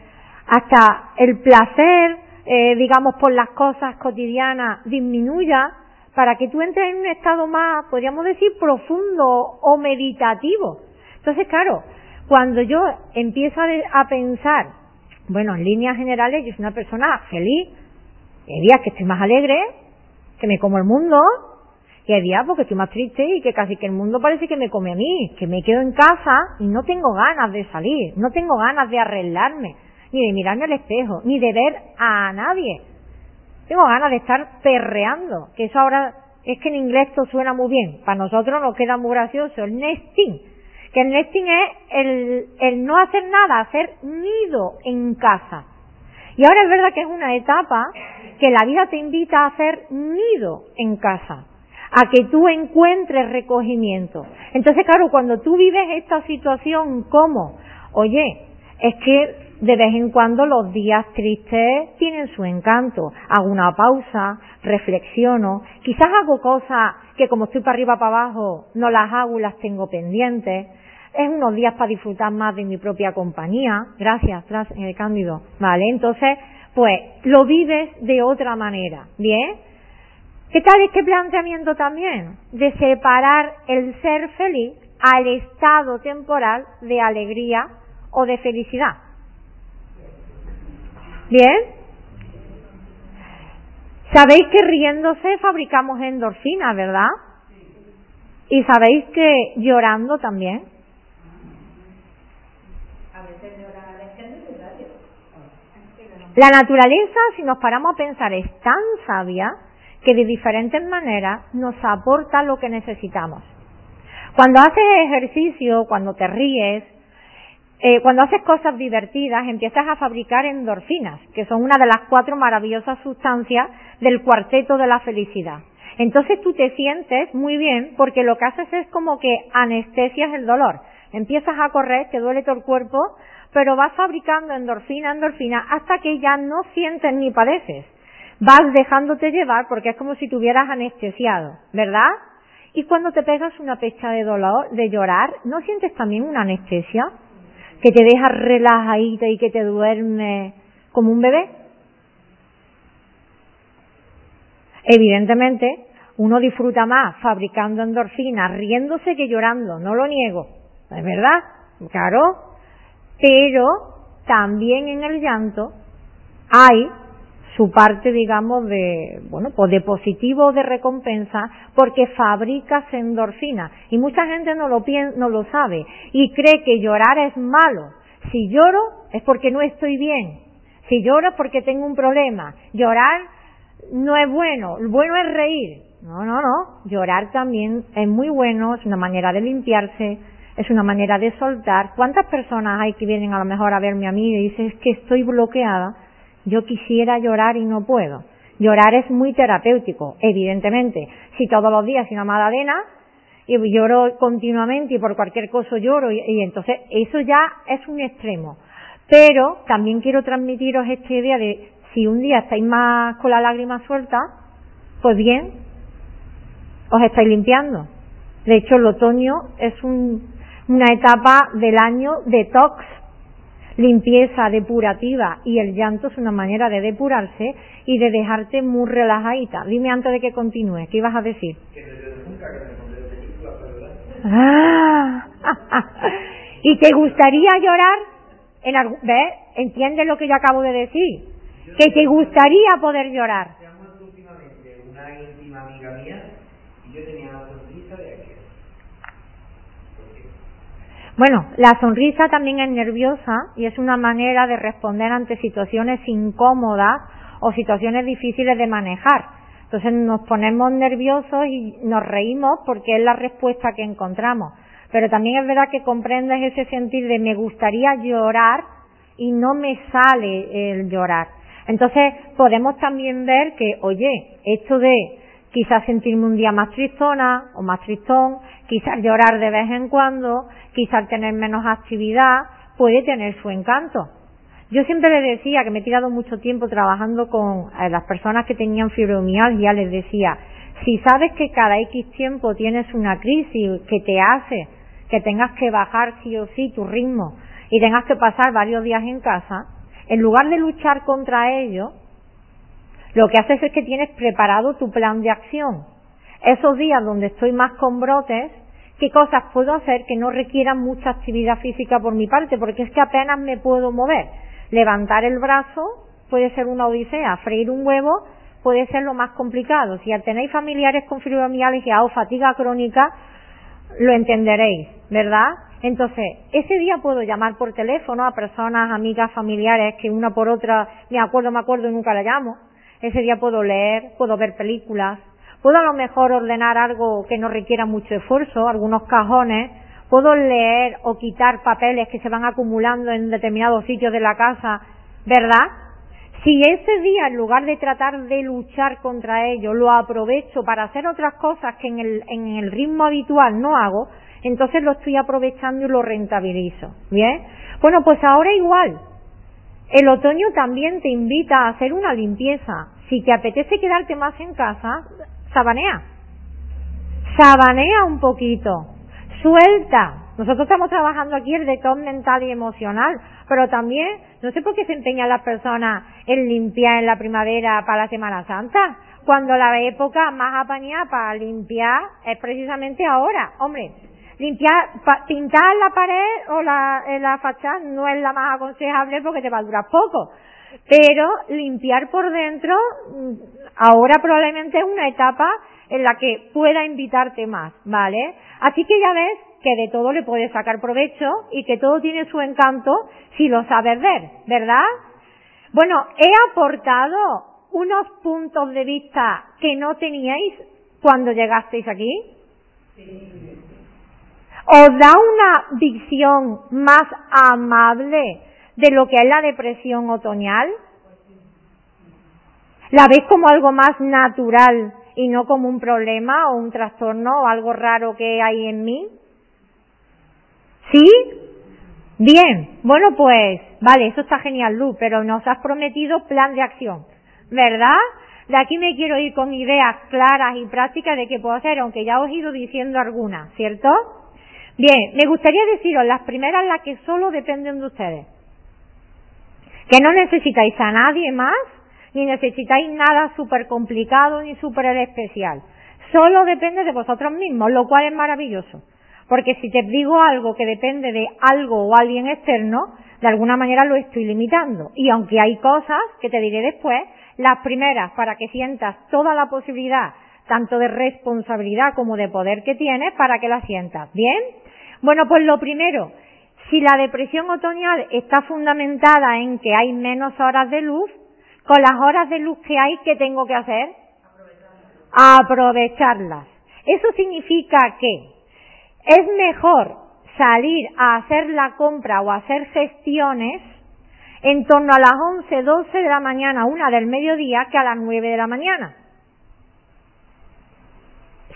hasta el placer, eh, digamos, por las cosas cotidianas disminuya para que tú entres en un estado más, podríamos decir, profundo o meditativo. Entonces, claro, cuando yo empiezo a, pensar, bueno, en líneas generales, yo soy una persona feliz, hay días que estoy más alegre, que me como el mundo, y hay días porque estoy más triste y que casi que el mundo parece que me come a mí, que me quedo en casa y no tengo ganas de salir, no tengo ganas de arreglarme, ni de mirarme al espejo, ni de ver a nadie. Tengo ganas de estar perreando, que eso ahora es que en inglés esto suena muy bien, para nosotros nos queda muy gracioso, el nesting, que el nesting es el, el no hacer nada, hacer nido en casa. Y ahora es verdad que es una etapa que la vida te invita a hacer nido en casa a que tú encuentres recogimiento. Entonces, claro, cuando tú vives esta situación, ¿cómo? Oye, es que de vez en cuando los días tristes tienen su encanto. Hago una pausa, reflexiono, quizás hago cosas que como estoy para arriba para abajo no las hago y las tengo pendientes. Es unos días para disfrutar más de mi propia compañía. Gracias, gracias, eh, Cándido. Vale, entonces, pues lo vives de otra manera, ¿bien? ¿Qué tal este planteamiento también? De separar el ser feliz al estado temporal de alegría o de felicidad. ¿Bien? Sabéis que riéndose fabricamos endorfinas, ¿verdad? Y sabéis que llorando también. La naturaleza, si nos paramos a pensar, es tan sabia que de diferentes maneras nos aporta lo que necesitamos. Cuando haces ejercicio, cuando te ríes, eh, cuando haces cosas divertidas, empiezas a fabricar endorfinas, que son una de las cuatro maravillosas sustancias del cuarteto de la felicidad. Entonces tú te sientes muy bien porque lo que haces es como que anestesias el dolor. Empiezas a correr, te duele todo el cuerpo, pero vas fabricando endorfina, endorfina, hasta que ya no sientes ni padeces. Vas dejándote llevar porque es como si tuvieras anestesiado, ¿verdad? Y cuando te pegas una pecha de dolor, de llorar, ¿no sientes también una anestesia? Que te deja relajadita y que te duerme como un bebé. Evidentemente, uno disfruta más fabricando endorfinas, riéndose que llorando, no lo niego, es verdad, claro, pero también en el llanto hay su parte, digamos, de, bueno, pues de positivo de recompensa, porque fabricas endorfina. Y mucha gente no lo, no lo sabe y cree que llorar es malo. Si lloro es porque no estoy bien. Si lloro es porque tengo un problema. Llorar no es bueno. Lo bueno es reír. No, no, no. Llorar también es muy bueno, es una manera de limpiarse, es una manera de soltar. ¿Cuántas personas hay que vienen a lo mejor a verme a mí y dicen es que estoy bloqueada? Yo quisiera llorar y no puedo. Llorar es muy terapéutico, evidentemente. Si todos los días una magdalena y lloro continuamente y por cualquier cosa lloro y, entonces eso ya es un extremo. Pero también quiero transmitiros esta idea de si un día estáis más con la lágrima suelta, pues bien, os estáis limpiando. De hecho, el otoño es un, una etapa del año detox limpieza depurativa y el llanto es una manera de depurarse y de dejarte muy relajadita. Dime antes de que continúe, ¿qué ibas a decir? Ah, (laughs) ¿Y te gustaría llorar? En ¿Ves? ¿Entiendes lo que yo acabo de decir? Que te gustaría poder llorar. últimamente una íntima amiga mía y yo tenía la sonrisa de aquel. Bueno, la sonrisa también es nerviosa y es una manera de responder ante situaciones incómodas o situaciones difíciles de manejar. Entonces nos ponemos nerviosos y nos reímos porque es la respuesta que encontramos. Pero también es verdad que comprendes ese sentir de me gustaría llorar y no me sale el llorar. Entonces podemos también ver que, oye, esto de quizás sentirme un día más tristona o más tristón, quizás llorar de vez en cuando, quizás tener menos actividad, puede tener su encanto. Yo siempre le decía que me he tirado mucho tiempo trabajando con eh, las personas que tenían fibromialgia, les decía, si sabes que cada X tiempo tienes una crisis que te hace que tengas que bajar sí o sí tu ritmo y tengas que pasar varios días en casa, en lugar de luchar contra ello, lo que haces es que tienes preparado tu plan de acción. Esos días donde estoy más con brotes, ¿qué cosas puedo hacer que no requieran mucha actividad física por mi parte? Porque es que apenas me puedo mover. Levantar el brazo puede ser una odisea, freír un huevo puede ser lo más complicado. Si tenéis familiares con fibromialgia o fatiga crónica, lo entenderéis, ¿verdad? Entonces, ese día puedo llamar por teléfono a personas, amigas, familiares, que una por otra me acuerdo, me acuerdo nunca la llamo. Ese día puedo leer, puedo ver películas, puedo a lo mejor ordenar algo que no requiera mucho esfuerzo, algunos cajones, puedo leer o quitar papeles que se van acumulando en determinados sitios de la casa, ¿verdad? Si ese día, en lugar de tratar de luchar contra ello, lo aprovecho para hacer otras cosas que en el, en el ritmo habitual no hago, entonces lo estoy aprovechando y lo rentabilizo. ¿Bien? Bueno, pues ahora igual. El otoño también te invita a hacer una limpieza. Si te apetece quedarte más en casa, sabanea. Sabanea un poquito. Suelta. Nosotros estamos trabajando aquí el detox mental y emocional, pero también, no sé por qué se empeñan las personas en limpiar en la primavera para la Semana Santa, cuando la época más apañada para limpiar es precisamente ahora. Hombre, limpiar, pintar la pared o la, la fachada no es la más aconsejable porque te va a durar poco. Pero limpiar por dentro, mm, ahora probablemente es una etapa en la que pueda invitarte más, ¿vale? Así que ya ves que de todo le puedes sacar provecho y que todo tiene su encanto si lo sabes ver, ¿verdad? Bueno, he aportado unos puntos de vista que no teníais cuando llegasteis aquí. ¿Os da una visión más amable de lo que es la depresión otoñal? ¿La veis como algo más natural y no como un problema o un trastorno o algo raro que hay en mí? ¿Sí? Bien, bueno pues, vale, eso está genial, Luz, pero nos has prometido plan de acción, ¿verdad? De aquí me quiero ir con ideas claras y prácticas de qué puedo hacer, aunque ya os he ido diciendo algunas, ¿cierto? Bien, me gustaría deciros las primeras, las que solo dependen de ustedes. Que no necesitáis a nadie más, ni necesitáis nada súper complicado ni súper especial. Solo depende de vosotros mismos, lo cual es maravilloso. Porque si te digo algo que depende de algo o alguien externo, de alguna manera lo estoy limitando. Y aunque hay cosas que te diré después, las primeras para que sientas toda la posibilidad, tanto de responsabilidad como de poder que tienes, para que la sientas. ¿Bien? Bueno, pues lo primero, si la depresión otoñal está fundamentada en que hay menos horas de luz, con las horas de luz que hay, ¿qué tengo que hacer? Aprovecharlas. Eso significa que es mejor salir a hacer la compra o hacer gestiones en torno a las 11, 12 de la mañana, una del mediodía, que a las 9 de la mañana.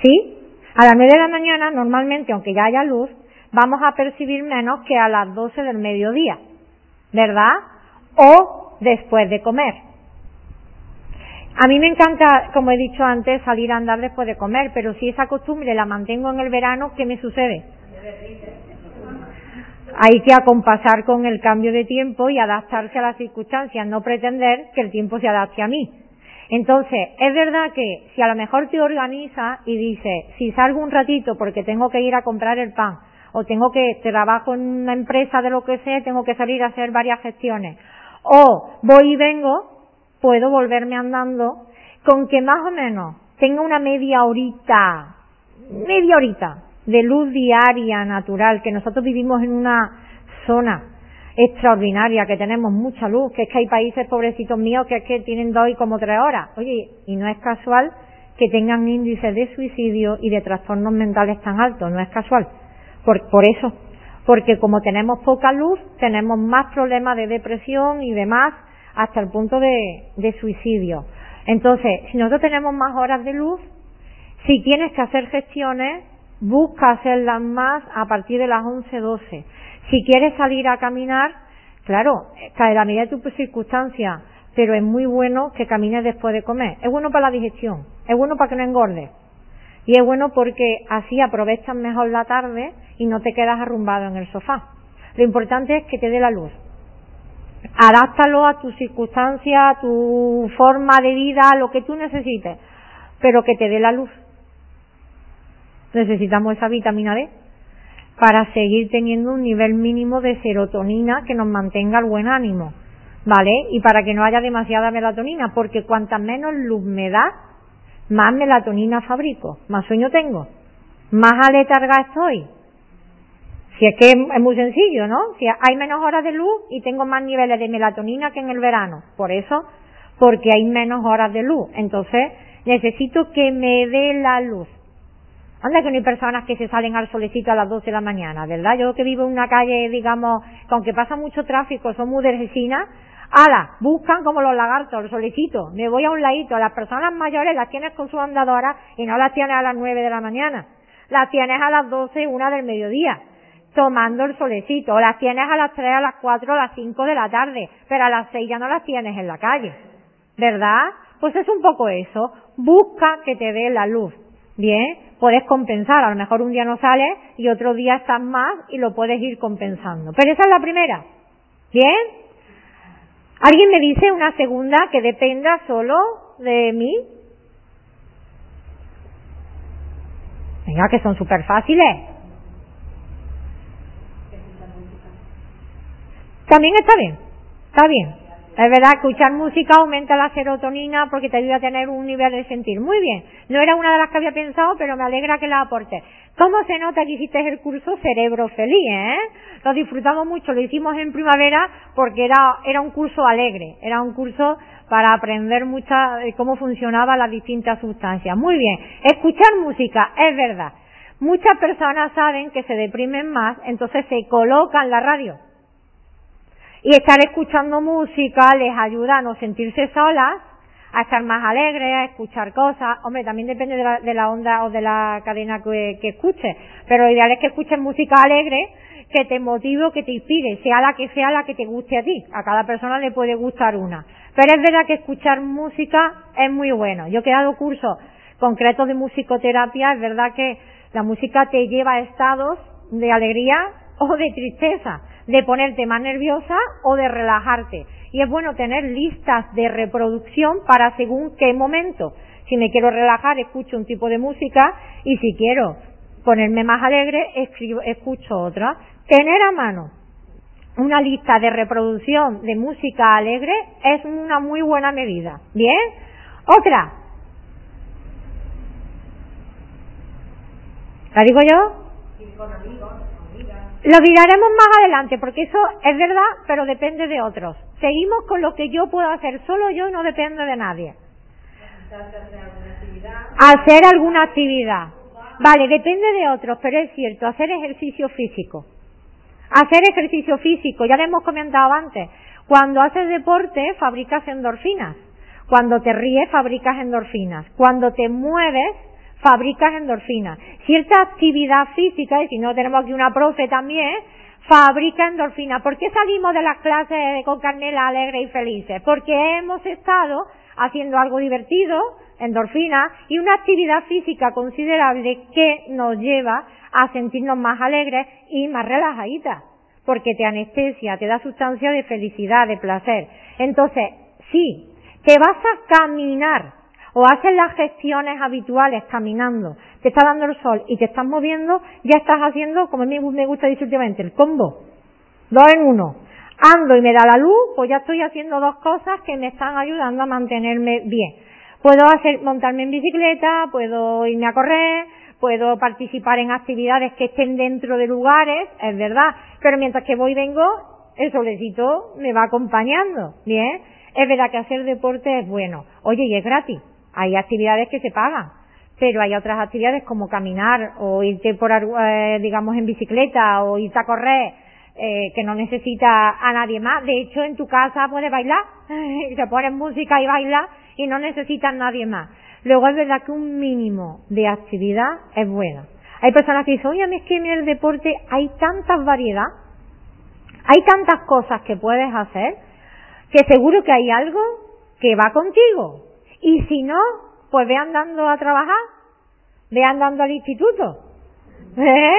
¿Sí? A las 9 de la mañana, normalmente, aunque ya haya luz, vamos a percibir menos que a las 12 del mediodía, ¿verdad? O después de comer. A mí me encanta, como he dicho antes, salir a andar después de comer, pero si esa costumbre la mantengo en el verano, ¿qué me sucede? Hay que acompasar con el cambio de tiempo y adaptarse a las circunstancias, no pretender que el tiempo se adapte a mí. Entonces, es verdad que si a lo mejor te organizas y dices, si salgo un ratito porque tengo que ir a comprar el pan, o tengo que, trabajo en una empresa de lo que sea, tengo que salir a hacer varias gestiones, o voy y vengo, puedo volverme andando, con que más o menos tenga una media horita, media horita de luz diaria natural, que nosotros vivimos en una zona extraordinaria, que tenemos mucha luz, que es que hay países pobrecitos míos que es que tienen dos y como tres horas. Oye, y no es casual que tengan índices de suicidio y de trastornos mentales tan altos, no es casual. Por, por eso, porque como tenemos poca luz, tenemos más problemas de depresión y demás, hasta el punto de, suicidio. Entonces, si nosotros tenemos más horas de luz, si tienes que hacer gestiones, busca hacerlas más a partir de las 11, 12. Si quieres salir a caminar, claro, cae la medida de tu circunstancia, pero es muy bueno que camines después de comer. Es bueno para la digestión, es bueno para que no engordes. Y es bueno porque así aprovechas mejor la tarde y no te quedas arrumbado en el sofá. Lo importante es que te dé la luz. Adáptalo a tu circunstancia, a tu forma de vida, a lo que tú necesites, pero que te dé la luz. Necesitamos esa vitamina D para seguir teniendo un nivel mínimo de serotonina que nos mantenga el buen ánimo, ¿vale? Y para que no haya demasiada melatonina, porque cuanta menos luz me da, más melatonina fabrico, más sueño tengo, más aletarga estoy. Si es que es muy sencillo, ¿no? Si hay menos horas de luz y tengo más niveles de melatonina que en el verano. Por eso, porque hay menos horas de luz. Entonces, necesito que me dé la luz. Anda que no hay personas que se salen al solecito a las 12 de la mañana, ¿verdad? Yo que vivo en una calle, digamos, que aunque pasa mucho tráfico, son muy de resina, ala, buscan como los lagartos, el solecito, me voy a un ladito, las personas mayores las tienes con su andadora y no las tienes a las 9 de la mañana, las tienes a las 12, una del mediodía, tomando el solecito, o las tienes a las 3, a las 4, a las 5 de la tarde, pero a las 6 ya no las tienes en la calle, ¿verdad? Pues es un poco eso, busca que te dé la luz, Bien, puedes compensar, a lo mejor un día no sales y otro día estás más y lo puedes ir compensando. Pero esa es la primera. ¿Bien? ¿Alguien me dice una segunda que dependa solo de mí? Venga, que son súper fáciles. También está bien, está bien. Es verdad, escuchar música aumenta la serotonina porque te ayuda a tener un nivel de sentir. Muy bien. No era una de las que había pensado, pero me alegra que la aporte. ¿Cómo se nota que hiciste el curso Cerebro Feliz, eh? Lo disfrutamos mucho, lo hicimos en primavera porque era, era un curso alegre, era un curso para aprender mucha, eh, cómo funcionaban las distintas sustancias. Muy bien. Escuchar música, es verdad. Muchas personas saben que se deprimen más, entonces se colocan la radio y estar escuchando música les ayuda a no sentirse solas, a estar más alegres, a escuchar cosas. Hombre, también depende de la, onda o de la cadena que, que escuches. Pero lo ideal es que escuches música alegre, que te motive que te inspire, sea la que sea la que te guste a ti. A cada persona le puede gustar una. Pero es verdad que escuchar música es muy bueno. Yo he dado cursos concretos de musicoterapia, es verdad que la música te lleva a estados de alegría o de tristeza de ponerte más nerviosa o de relajarte. Y es bueno tener listas de reproducción para según qué momento. Si me quiero relajar, escucho un tipo de música y si quiero ponerme más alegre, escucho otra. Tener a mano una lista de reproducción de música alegre es una muy buena medida. ¿Bien? Otra. ¿La digo yo? con amigos. Lo miraremos más adelante, porque eso es verdad, pero depende de otros. Seguimos con lo que yo puedo hacer solo yo no depende de nadie. Hacer alguna actividad. Vale, depende de otros, pero es cierto, hacer ejercicio físico. Hacer ejercicio físico, ya lo hemos comentado antes. Cuando haces deporte, fabricas endorfinas. Cuando te ríes, fabricas endorfinas. Cuando te mueves, fabricas endorfinas. Cierta actividad física, y si no tenemos aquí una profe también, fabrica endorfinas. ¿Por qué salimos de las clases con Carmela alegre y felices? Porque hemos estado haciendo algo divertido, endorfina, y una actividad física considerable que nos lleva a sentirnos más alegres y más relajaditas. Porque te anestesia, te da sustancia de felicidad, de placer. Entonces, sí, te vas a caminar o haces las gestiones habituales caminando, te está dando el sol y te estás moviendo, ya estás haciendo, como a mí me gusta decir últimamente, el combo. Dos en uno. Ando y me da la luz, pues ya estoy haciendo dos cosas que me están ayudando a mantenerme bien. Puedo hacer, montarme en bicicleta, puedo irme a correr, puedo participar en actividades que estén dentro de lugares, es verdad, pero mientras que voy y vengo, el solecito me va acompañando, bien. Es verdad que hacer deporte es bueno. Oye, y es gratis. Hay actividades que se pagan, pero hay otras actividades como caminar o irte por, eh, digamos, en bicicleta o irte a correr eh, que no necesita a nadie más. De hecho, en tu casa puedes bailar, (laughs) te pones música y bailas y no necesitas a nadie más. Luego es verdad que un mínimo de actividad es bueno. Hay personas que dicen, oye, a mí es que en el deporte hay tantas variedad, hay tantas cosas que puedes hacer, que seguro que hay algo que va contigo. Y si no, pues ve andando a trabajar, ve andando al instituto. ¿Eh?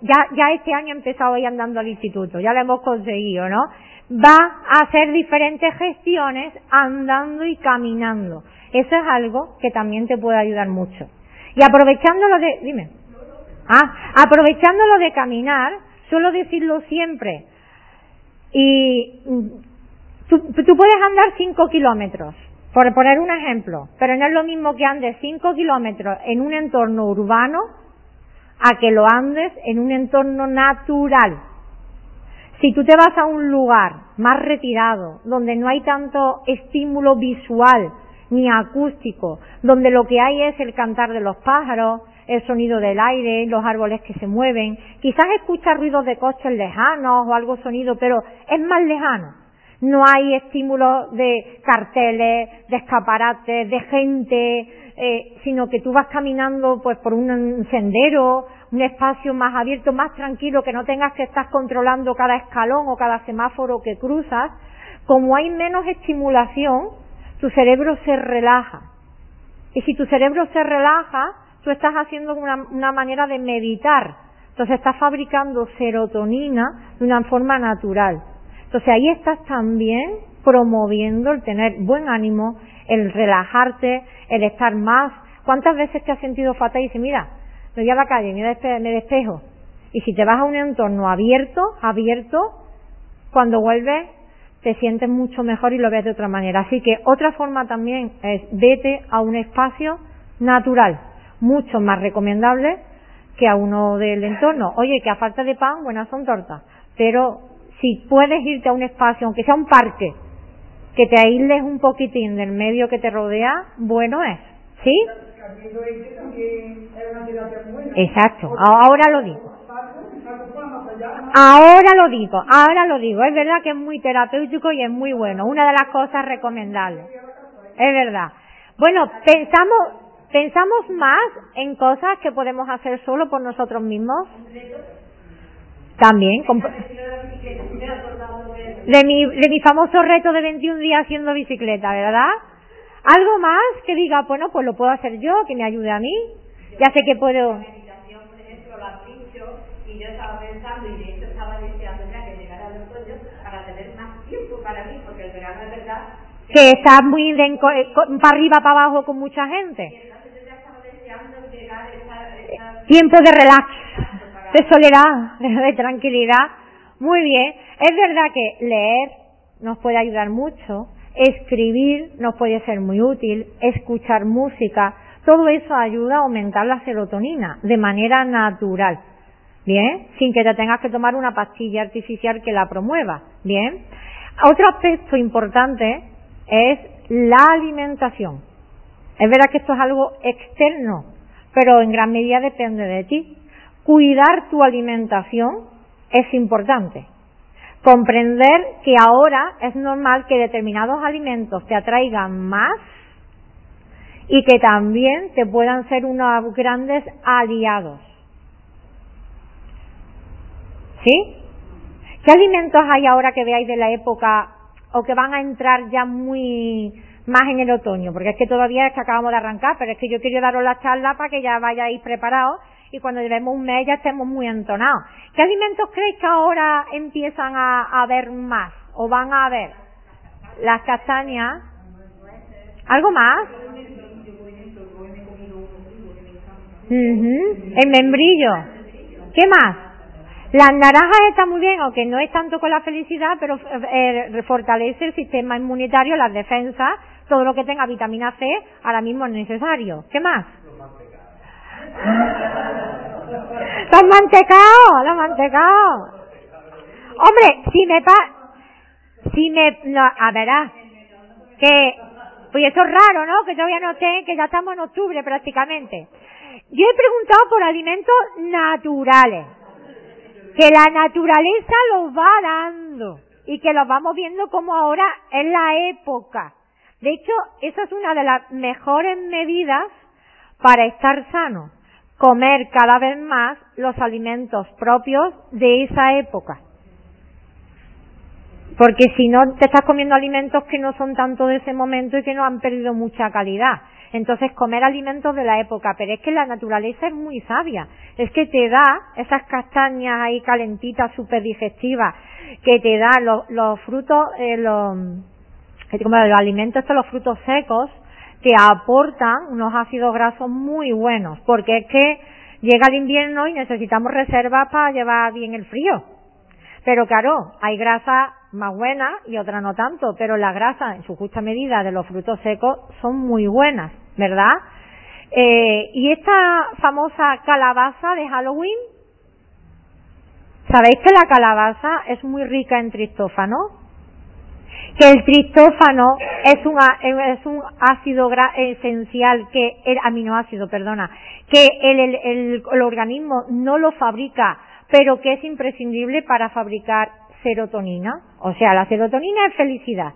ya, ya este año he empezado ahí andando al instituto, ya lo hemos conseguido, ¿no? Va a hacer diferentes gestiones andando y caminando. Eso es algo que también te puede ayudar mucho. Y aprovechando lo de, dime. Ah, aprovechando lo de caminar, suelo decirlo siempre. Y mm, tú, tú puedes andar cinco kilómetros por poner un ejemplo, pero no es lo mismo que andes 5 kilómetros en un entorno urbano a que lo andes en un entorno natural. Si tú te vas a un lugar más retirado, donde no hay tanto estímulo visual ni acústico, donde lo que hay es el cantar de los pájaros, el sonido del aire, los árboles que se mueven, quizás escuchas ruidos de coches lejanos o algo sonido, pero es más lejano no hay estímulos de carteles, de escaparates, de gente, eh, sino que tú vas caminando pues por un sendero, un espacio más abierto, más tranquilo, que no tengas que estar controlando cada escalón o cada semáforo que cruzas. Como hay menos estimulación, tu cerebro se relaja. Y si tu cerebro se relaja, tú estás haciendo una, una manera de meditar. Entonces estás fabricando serotonina de una forma natural. Entonces ahí estás también promoviendo el tener buen ánimo, el relajarte, el estar más. ¿Cuántas veces te has sentido fatal y dices, mira, me voy a la calle, me despejo? Y si te vas a un entorno abierto, abierto, cuando vuelves te sientes mucho mejor y lo ves de otra manera. Así que otra forma también es vete a un espacio natural, mucho más recomendable que a uno del entorno. Oye, que a falta de pan, buenas son tortas. Pero si puedes irte a un espacio, aunque sea un parque, que te aísles un poquitín del medio que te rodea, bueno es. ¿Sí? Exacto, ahora lo digo. Ahora lo digo, ahora lo digo. Es verdad que es muy terapéutico y es muy bueno. Una de las cosas recomendables. Es verdad. Bueno, pensamos, pensamos más en cosas que podemos hacer solo por nosotros mismos. También. De mi, de mi famoso reto de 21 días haciendo bicicleta, ¿verdad? Algo más que diga, bueno, pues lo puedo hacer yo, que me ayude a mí. Ya sé que puedo y yo estaba pensando, y de hecho estaba deseando ya que llegara el otoño para tener más tiempo para mí, porque el verano es verdad que, está muy de, para arriba, para abajo con mucha gente. Y entonces yo ya estaba deseando llegar esa, esa tiempo de relax, de soledad, (laughs) de tranquilidad. Muy bien. Es verdad que leer nos puede ayudar mucho, escribir nos puede ser muy útil, escuchar música, todo eso ayuda a aumentar la serotonina de manera natural. Bien, sin que te tengas que tomar una pastilla artificial que la promueva. Bien. Otro aspecto importante es la alimentación. Es verdad que esto es algo externo, pero en gran medida depende de ti. Cuidar tu alimentación es importante. Comprender que ahora es normal que determinados alimentos te atraigan más y que también te puedan ser unos grandes aliados. ¿Sí? ¿Qué alimentos hay ahora que veáis de la época o que van a entrar ya muy más en el otoño? Porque es que todavía es que acabamos de arrancar, pero es que yo quiero daros la charla para que ya vayáis preparados y cuando llevemos un mes ya estemos muy entonados. ¿Qué alimentos creéis que ahora empiezan a, a ver más o van a ver? Las castañas. ¿Algo más? El membrillo. ¿Qué más? Las naranjas están muy bien, aunque no es tanto con la felicidad, pero eh, fortalece el sistema inmunitario, las defensas, todo lo que tenga vitamina C, ahora mismo es necesario. ¿Qué más? Los mantecados, los mantecados. Hombre, si me pa, si me, no, a verás, que, pues eso es raro, ¿no? Que todavía no esté, que ya estamos en octubre prácticamente. Yo he preguntado por alimentos naturales que la naturaleza los va dando y que los vamos viendo como ahora es la época. De hecho, esa es una de las mejores medidas para estar sano, comer cada vez más los alimentos propios de esa época. Porque si no, te estás comiendo alimentos que no son tanto de ese momento y que no han perdido mucha calidad. Entonces, comer alimentos de la época, pero es que la naturaleza es muy sabia. Es que te da esas castañas ahí calentitas, súper digestivas, que te da los, frutos, eh, los, como los alimentos, estos, los frutos secos, te aportan unos ácidos grasos muy buenos, porque es que llega el invierno y necesitamos reservas para llevar bien el frío. Pero claro, hay grasas más buenas y otras no tanto, pero las grasas en su justa medida de los frutos secos son muy buenas. ¿verdad? Eh, y esta famosa calabaza de Halloween, ¿sabéis que la calabaza es muy rica en tristófano? Que el tristófano es un, es un ácido esencial que, el aminoácido, perdona, que el, el, el organismo no lo fabrica, pero que es imprescindible para fabricar serotonina. O sea, la serotonina es felicidad.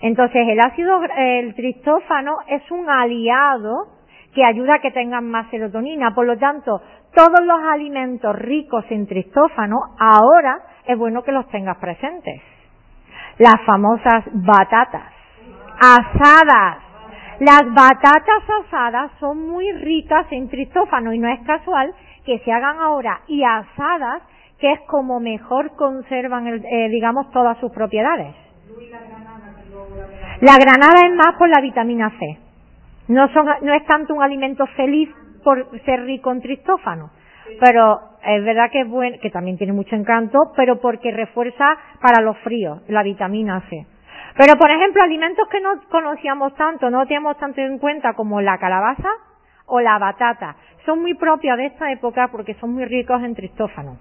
Entonces, el ácido, el tristófano es un aliado que ayuda a que tengan más serotonina. Por lo tanto, todos los alimentos ricos en tristófano, ahora es bueno que los tengas presentes. Las famosas batatas, asadas, Las batatas asadas son muy ricas en tristófano y no es casual que se hagan ahora y asadas, que es como mejor conservan, eh, digamos, todas sus propiedades. La granada es más por la vitamina C. No, son, no es tanto un alimento feliz por ser rico en tristófano, pero es verdad que es bueno, que también tiene mucho encanto, pero porque refuerza para los fríos la vitamina C. Pero por ejemplo, alimentos que no conocíamos tanto, no teníamos tanto en cuenta como la calabaza o la batata, son muy propias de esta época porque son muy ricos en tristófano.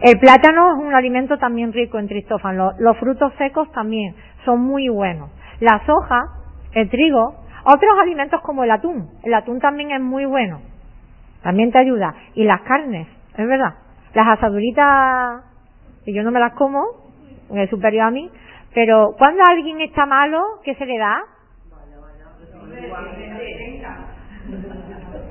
El plátano es un alimento también rico en tristófano, los frutos secos también son muy buenos. La soja, el trigo, otros alimentos como el atún, el atún también es muy bueno, también te ayuda. Y las carnes, es verdad, las asaduritas, que yo no me las como, es superior a mí, pero cuando alguien está malo, ¿qué se le da?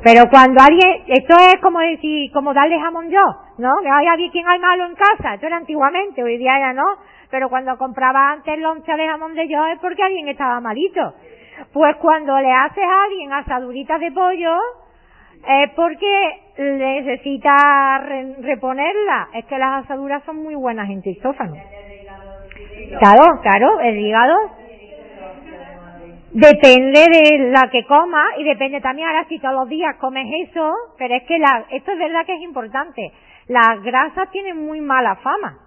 Pero cuando alguien, esto es como decir, como darle jamón yo, ¿no? Que hay alguien quien hay malo en casa, esto era antiguamente, hoy día ya no, pero cuando compraba antes loncha de jamón de yo es porque alguien estaba malito. Pues cuando le haces a alguien asaduritas de pollo, es porque necesita reponerla. Es que las asaduras son muy buenas en tristófano. Claro, claro, el hígado depende de la que coma y depende también ahora si todos los días comes eso, pero es que la, esto es verdad que es importante. Las grasas tienen muy mala fama.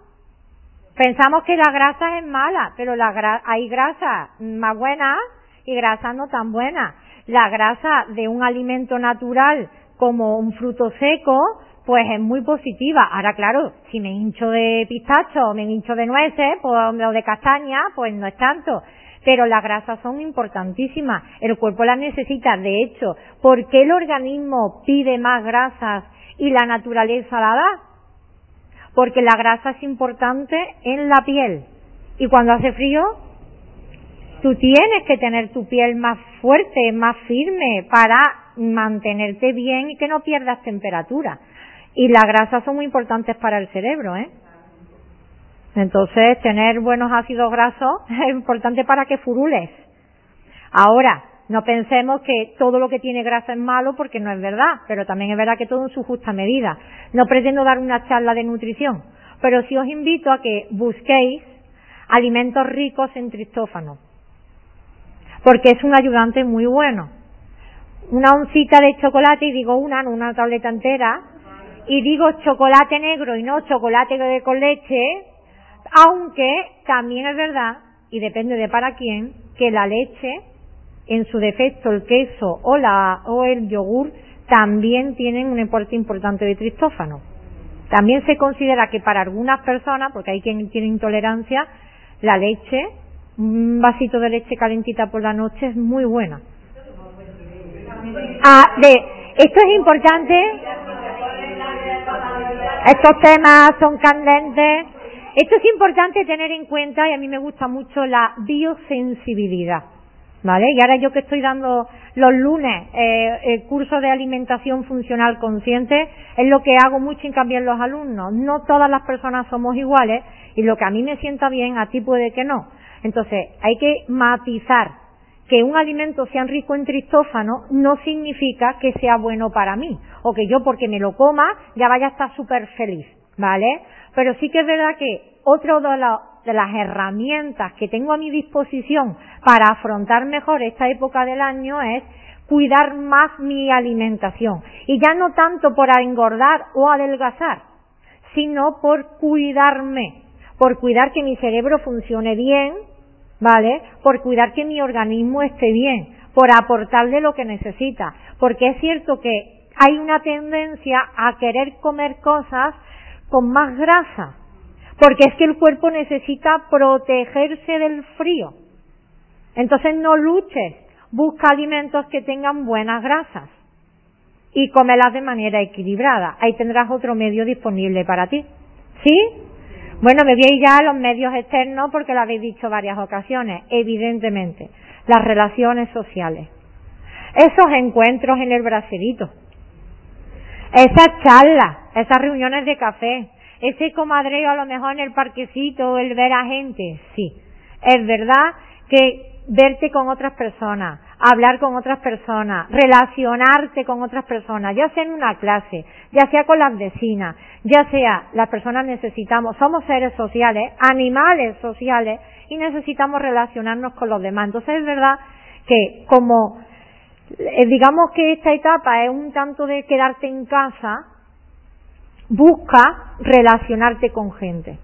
Pensamos que la grasa es mala, pero la hay grasas más buenas y grasas no tan buenas. La grasa de un alimento natural como un fruto seco, pues es muy positiva. Ahora, claro, si me hincho de pistacho o me hincho de nueces pues, o de castaña, pues no es tanto. Pero las grasas son importantísimas. El cuerpo las necesita. De hecho, ¿por qué el organismo pide más grasas y la naturaleza la da? Porque la grasa es importante en la piel. Y cuando hace frío, tú tienes que tener tu piel más fuerte, más firme para mantenerte bien y que no pierdas temperatura. Y las grasas son muy importantes para el cerebro, ¿eh? Entonces, tener buenos ácidos grasos (laughs) es importante para que furules. Ahora, no pensemos que todo lo que tiene grasa es malo porque no es verdad, pero también es verdad que todo en su justa medida. No pretendo dar una charla de nutrición, pero sí os invito a que busquéis alimentos ricos en tristófano, porque es un ayudante muy bueno. Una oncita de chocolate, y digo una, no una tableta entera, y digo chocolate negro y no chocolate con leche, aunque también es verdad, y depende de para quién, que la leche, en su defecto el queso o, la, o el yogur, también tienen un importe importante de tristófano. También se considera que para algunas personas, porque hay quien tiene intolerancia, la leche, un vasito de leche calentita por la noche es muy buena. Ah, de, esto es importante. Estos temas son candentes. Esto es importante tener en cuenta y a mí me gusta mucho la biosensibilidad. ¿Vale? Y ahora yo que estoy dando los lunes eh, el curso de alimentación funcional consciente, es lo que hago mucho en cambiar los alumnos. No todas las personas somos iguales y lo que a mí me sienta bien, a ti puede que no. Entonces, hay que matizar que un alimento sea rico en tristófano no significa que sea bueno para mí o que yo porque me lo coma ya vaya a estar súper feliz, ¿vale? Pero sí que es verdad que otro de, de las herramientas que tengo a mi disposición para afrontar mejor esta época del año es cuidar más mi alimentación. Y ya no tanto por engordar o adelgazar, sino por cuidarme, por cuidar que mi cerebro funcione bien, ¿vale? Por cuidar que mi organismo esté bien, por aportarle lo que necesita, porque es cierto que hay una tendencia a querer comer cosas con más grasa, porque es que el cuerpo necesita protegerse del frío. Entonces no luches, busca alimentos que tengan buenas grasas y cómelas de manera equilibrada. Ahí tendrás otro medio disponible para ti. ¿Sí? Bueno, me veis ya los medios externos porque lo habéis dicho varias ocasiones, evidentemente. Las relaciones sociales. Esos encuentros en el bracerito. Esas charlas, esas reuniones de café, ese comadreo a lo mejor en el parquecito, el ver a gente, sí. Es verdad que verte con otras personas, hablar con otras personas, relacionarte con otras personas, ya sea en una clase, ya sea con las vecinas, ya sea las personas necesitamos, somos seres sociales, animales sociales y necesitamos relacionarnos con los demás. Entonces es verdad que como eh, digamos que esta etapa es un tanto de quedarte en casa, busca relacionarte con gente.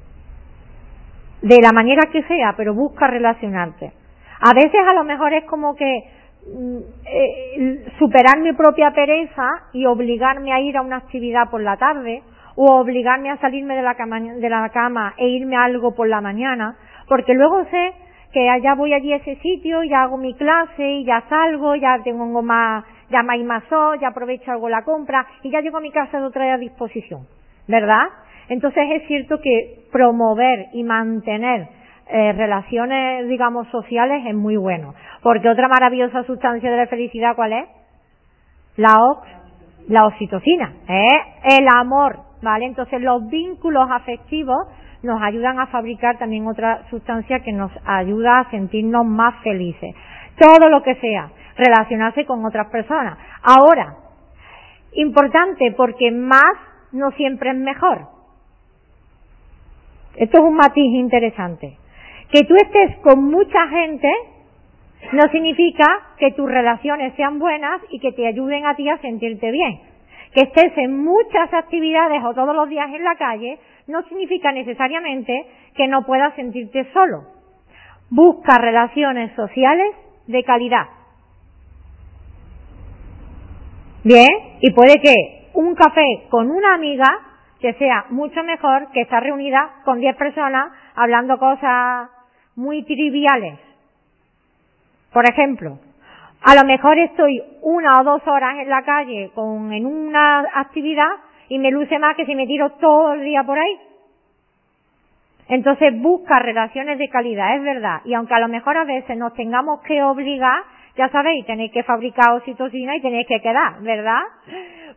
De la manera que sea, pero busca relacionarte. A veces a lo mejor es como que eh, superar mi propia pereza y obligarme a ir a una actividad por la tarde o obligarme a salirme de la cama, de la cama e irme a algo por la mañana, porque luego sé que allá voy allí a ese sitio, ya hago mi clase, y ya salgo, ya tengo más, ya más más ya aprovecho algo la compra y ya llego a mi casa de otra disposición, ¿verdad? Entonces es cierto que promover y mantener eh, relaciones, digamos, sociales es muy bueno. Porque otra maravillosa sustancia de la felicidad, ¿cuál es? La, la oxitocina, ¿eh? El amor, ¿vale? Entonces los vínculos afectivos nos ayudan a fabricar también otra sustancia que nos ayuda a sentirnos más felices. Todo lo que sea, relacionarse con otras personas. Ahora, importante porque más no siempre es mejor. Esto es un matiz interesante. Que tú estés con mucha gente no significa que tus relaciones sean buenas y que te ayuden a ti a sentirte bien. Que estés en muchas actividades o todos los días en la calle no significa necesariamente que no puedas sentirte solo. Busca relaciones sociales de calidad. Bien, y puede que un café con una amiga que sea mucho mejor que estar reunida con 10 personas hablando cosas muy triviales. Por ejemplo, a lo mejor estoy una o dos horas en la calle con, en una actividad y me luce más que si me tiro todo el día por ahí. Entonces busca relaciones de calidad, es verdad. Y aunque a lo mejor a veces nos tengamos que obligar, ya sabéis, tenéis que fabricar oxitocina y tenéis que quedar, ¿verdad?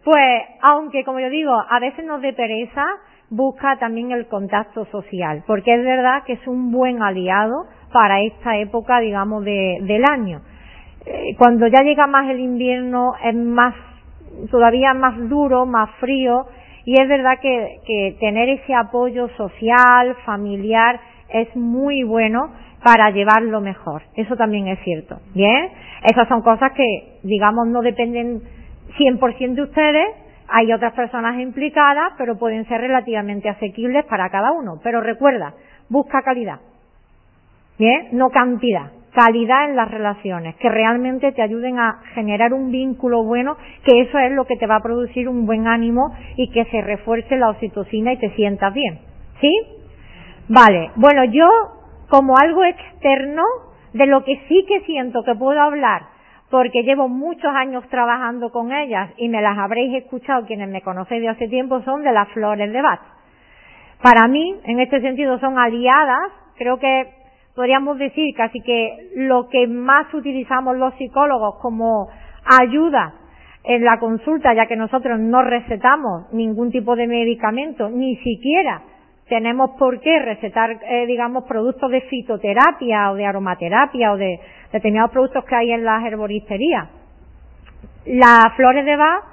Pues, aunque como yo digo, a veces nos dé pereza, busca también el contacto social, porque es verdad que es un buen aliado para esta época, digamos, de, del año. Eh, cuando ya llega más el invierno es más, todavía más duro, más frío, y es verdad que, que tener ese apoyo social, familiar, es muy bueno para llevarlo mejor. Eso también es cierto. Bien, esas son cosas que, digamos, no dependen 100% de ustedes, hay otras personas implicadas, pero pueden ser relativamente asequibles para cada uno. Pero recuerda, busca calidad. Bien, no cantidad. Calidad en las relaciones, que realmente te ayuden a generar un vínculo bueno, que eso es lo que te va a producir un buen ánimo y que se refuerce la oxitocina y te sientas bien. ¿Sí? Vale. Bueno, yo, como algo externo, de lo que sí que siento que puedo hablar porque llevo muchos años trabajando con ellas y me las habréis escuchado quienes me conocéis de hace tiempo, son de las flores de Bach. Para mí, en este sentido, son aliadas, creo que podríamos decir casi que lo que más utilizamos los psicólogos como ayuda en la consulta, ya que nosotros no recetamos ningún tipo de medicamento, ni siquiera tenemos por qué recetar, eh, digamos, productos de fitoterapia o de aromaterapia o de determinados productos que hay en las herboristerías. Las flores de Bach,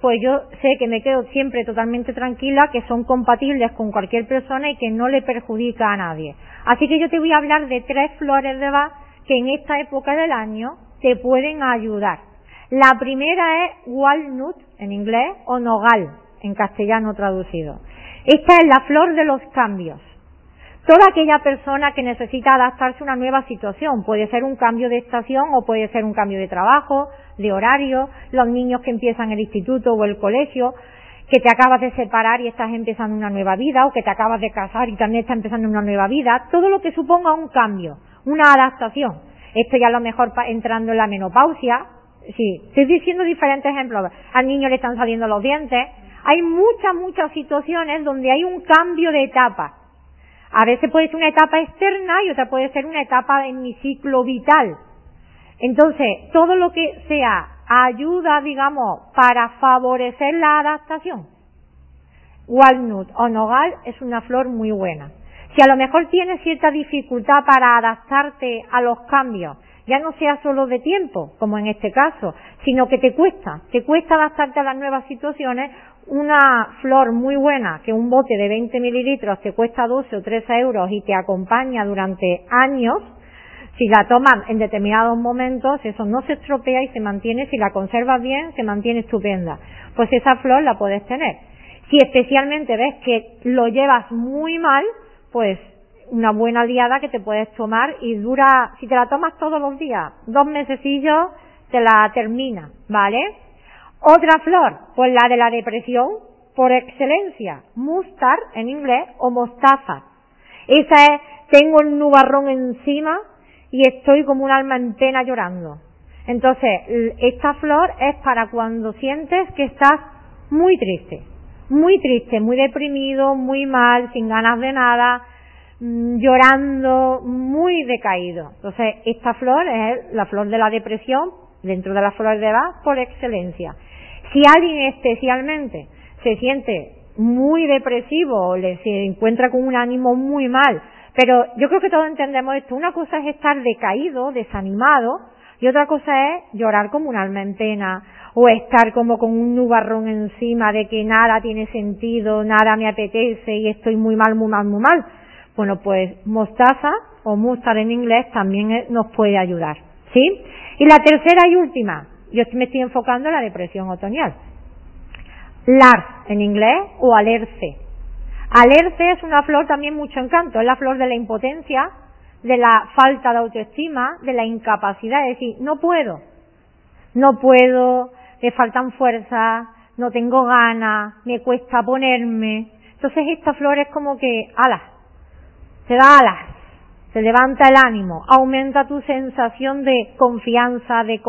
pues yo sé que me quedo siempre totalmente tranquila que son compatibles con cualquier persona y que no le perjudica a nadie. Así que yo te voy a hablar de tres flores de Bach que en esta época del año te pueden ayudar. La primera es walnut en inglés o nogal en castellano traducido. Esta es la flor de los cambios. Toda aquella persona que necesita adaptarse a una nueva situación, puede ser un cambio de estación o puede ser un cambio de trabajo, de horario, los niños que empiezan el instituto o el colegio, que te acabas de separar y estás empezando una nueva vida, o que te acabas de casar y también estás empezando una nueva vida, todo lo que suponga un cambio, una adaptación. Esto ya a lo mejor entrando en la menopausia, sí, estoy diciendo diferentes ejemplos. Al niño le están saliendo los dientes, hay muchas, muchas situaciones donde hay un cambio de etapa. A veces puede ser una etapa externa y otra puede ser una etapa en mi ciclo vital. Entonces, todo lo que sea ayuda, digamos, para favorecer la adaptación. Walnut o nogal es una flor muy buena. Si a lo mejor tienes cierta dificultad para adaptarte a los cambios, ya no sea solo de tiempo, como en este caso, sino que te cuesta, te cuesta adaptarte a las nuevas situaciones. Una flor muy buena, que un bote de 20 mililitros te cuesta 12 o 13 euros y te acompaña durante años, si la tomas en determinados momentos, eso no se estropea y se mantiene, si la conservas bien, se mantiene estupenda. Pues esa flor la puedes tener. Si especialmente ves que lo llevas muy mal, pues una buena liada que te puedes tomar y dura, si te la tomas todos los días, dos mesecillos, te la termina, ¿vale? Otra flor, pues la de la depresión por excelencia, mustar en inglés o mostaza. Esa es, tengo el nubarrón encima y estoy como un alma en llorando. Entonces, esta flor es para cuando sientes que estás muy triste, muy triste, muy deprimido, muy mal, sin ganas de nada, Mm, llorando, muy decaído. Entonces, esta flor es la flor de la depresión, dentro de las flores de Bach, por excelencia. Si alguien especialmente se siente muy depresivo o le, se encuentra con un ánimo muy mal, pero yo creo que todos entendemos esto. Una cosa es estar decaído, desanimado, y otra cosa es llorar como un alma en pena, o estar como con un nubarrón encima de que nada tiene sentido, nada me apetece y estoy muy mal, muy mal, muy mal. Bueno, pues mostaza o mustard en inglés también nos puede ayudar. ¿Sí? Y la tercera y última, yo me estoy enfocando en la depresión otoñal. Lars en inglés o alerce. Alerce es una flor también mucho encanto, es la flor de la impotencia, de la falta de autoestima, de la incapacidad, es decir, no puedo, no puedo, me faltan fuerzas, no tengo ganas, me cuesta ponerme. Entonces esta flor es como que, ala, te da alas, te levanta el ánimo, aumenta tu sensación de confianza, de,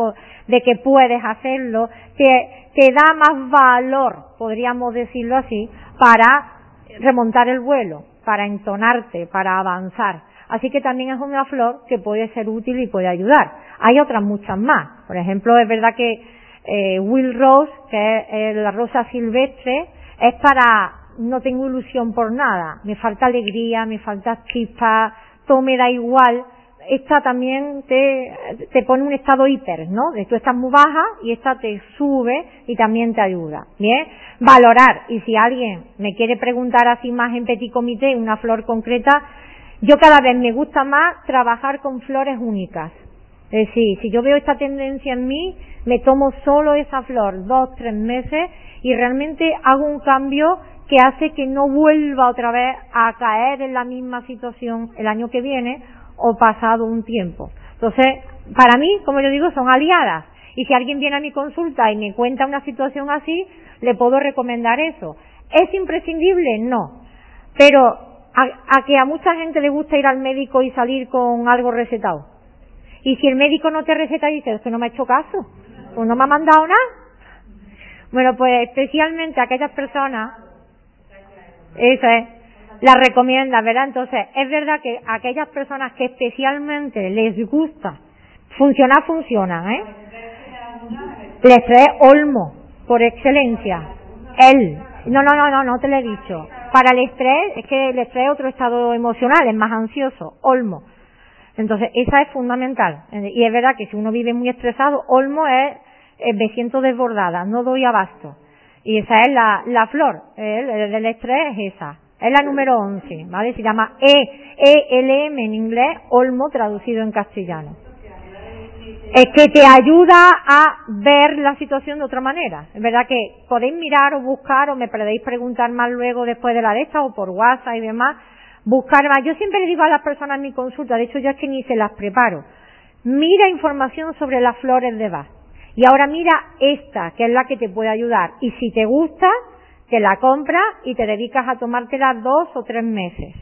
de que puedes hacerlo, te, te da más valor, podríamos decirlo así, para remontar el vuelo, para entonarte, para avanzar. Así que también es una flor que puede ser útil y puede ayudar. Hay otras muchas más. Por ejemplo, es verdad que eh, Will Rose, que es la rosa silvestre, es para no tengo ilusión por nada, me falta alegría, me falta chispa, todo me da igual, esta también te, te pone un estado hiper, ¿no? De tú estás muy baja y esta te sube y también te ayuda. Bien, valorar. Y si alguien me quiere preguntar así más en petit comité una flor concreta, yo cada vez me gusta más trabajar con flores únicas. Es decir, si yo veo esta tendencia en mí, me tomo solo esa flor dos, tres meses y realmente hago un cambio que hace que no vuelva otra vez a caer en la misma situación el año que viene o pasado un tiempo. Entonces, para mí, como yo digo, son aliadas. Y si alguien viene a mi consulta y me cuenta una situación así, le puedo recomendar eso. ¿Es imprescindible? No. Pero a, que a mucha gente le gusta ir al médico y salir con algo recetado. Y si el médico no te receta y dice, es que no me ha hecho caso, pues no me ha mandado nada. Bueno, pues especialmente aquellas personas eso es. La recomienda, ¿verdad? Entonces, es verdad que aquellas personas que especialmente les gusta funcionar, funcionan, ¿eh? Les trae Olmo, por excelencia. Él. No, no, no, no, no te lo he dicho. Para el estrés, es que el estrés otro estado emocional, es más ansioso. Olmo. Entonces, esa es fundamental. Y es verdad que si uno vive muy estresado, Olmo es, me siento desbordada, no doy abasto. Y esa es la, la flor ¿eh? del estrés, es esa. Es la número 11, ¿vale? Se llama E, E-L-M en inglés, olmo traducido en castellano. Es que te ayuda a ver la situación de otra manera. Es verdad que podéis mirar o buscar o me podéis preguntar más luego después de la de esta o por WhatsApp y demás. Buscar más. Yo siempre le digo a las personas en mi consulta, de hecho yo es que ni se las preparo. Mira información sobre las flores de Bach y ahora mira esta, que es la que te puede ayudar. Y si te gusta, te la compras y te dedicas a tomártela dos o tres meses.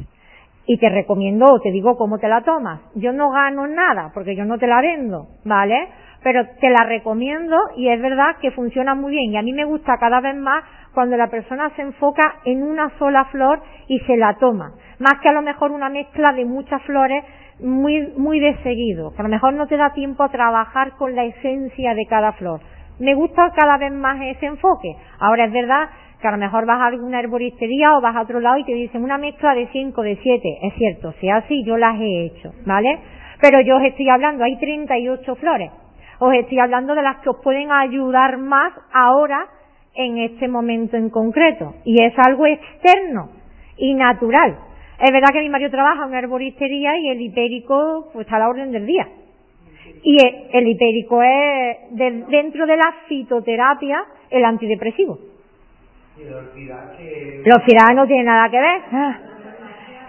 Y te recomiendo o te digo cómo te la tomas. Yo no gano nada porque yo no te la vendo, ¿vale? Pero te la recomiendo y es verdad que funciona muy bien. Y a mí me gusta cada vez más cuando la persona se enfoca en una sola flor y se la toma. Más que a lo mejor una mezcla de muchas flores muy, muy de seguido, que a lo mejor no te da tiempo a trabajar con la esencia de cada flor. Me gusta cada vez más ese enfoque. Ahora es verdad que a lo mejor vas a alguna herboristería o vas a otro lado y te dicen una mezcla de 5, de 7. Es cierto, si así yo las he hecho, ¿vale? Pero yo os estoy hablando, hay 38 flores. Os estoy hablando de las que os pueden ayudar más ahora en este momento en concreto. Y es algo externo y natural. Es verdad que mi marido trabaja en una herboristería y el hipérico pues, está a la orden del día. Y el, hipérico es dentro de la fitoterapia el antidepresivo. ¿Y el orfidad que... No tiene nada que ver.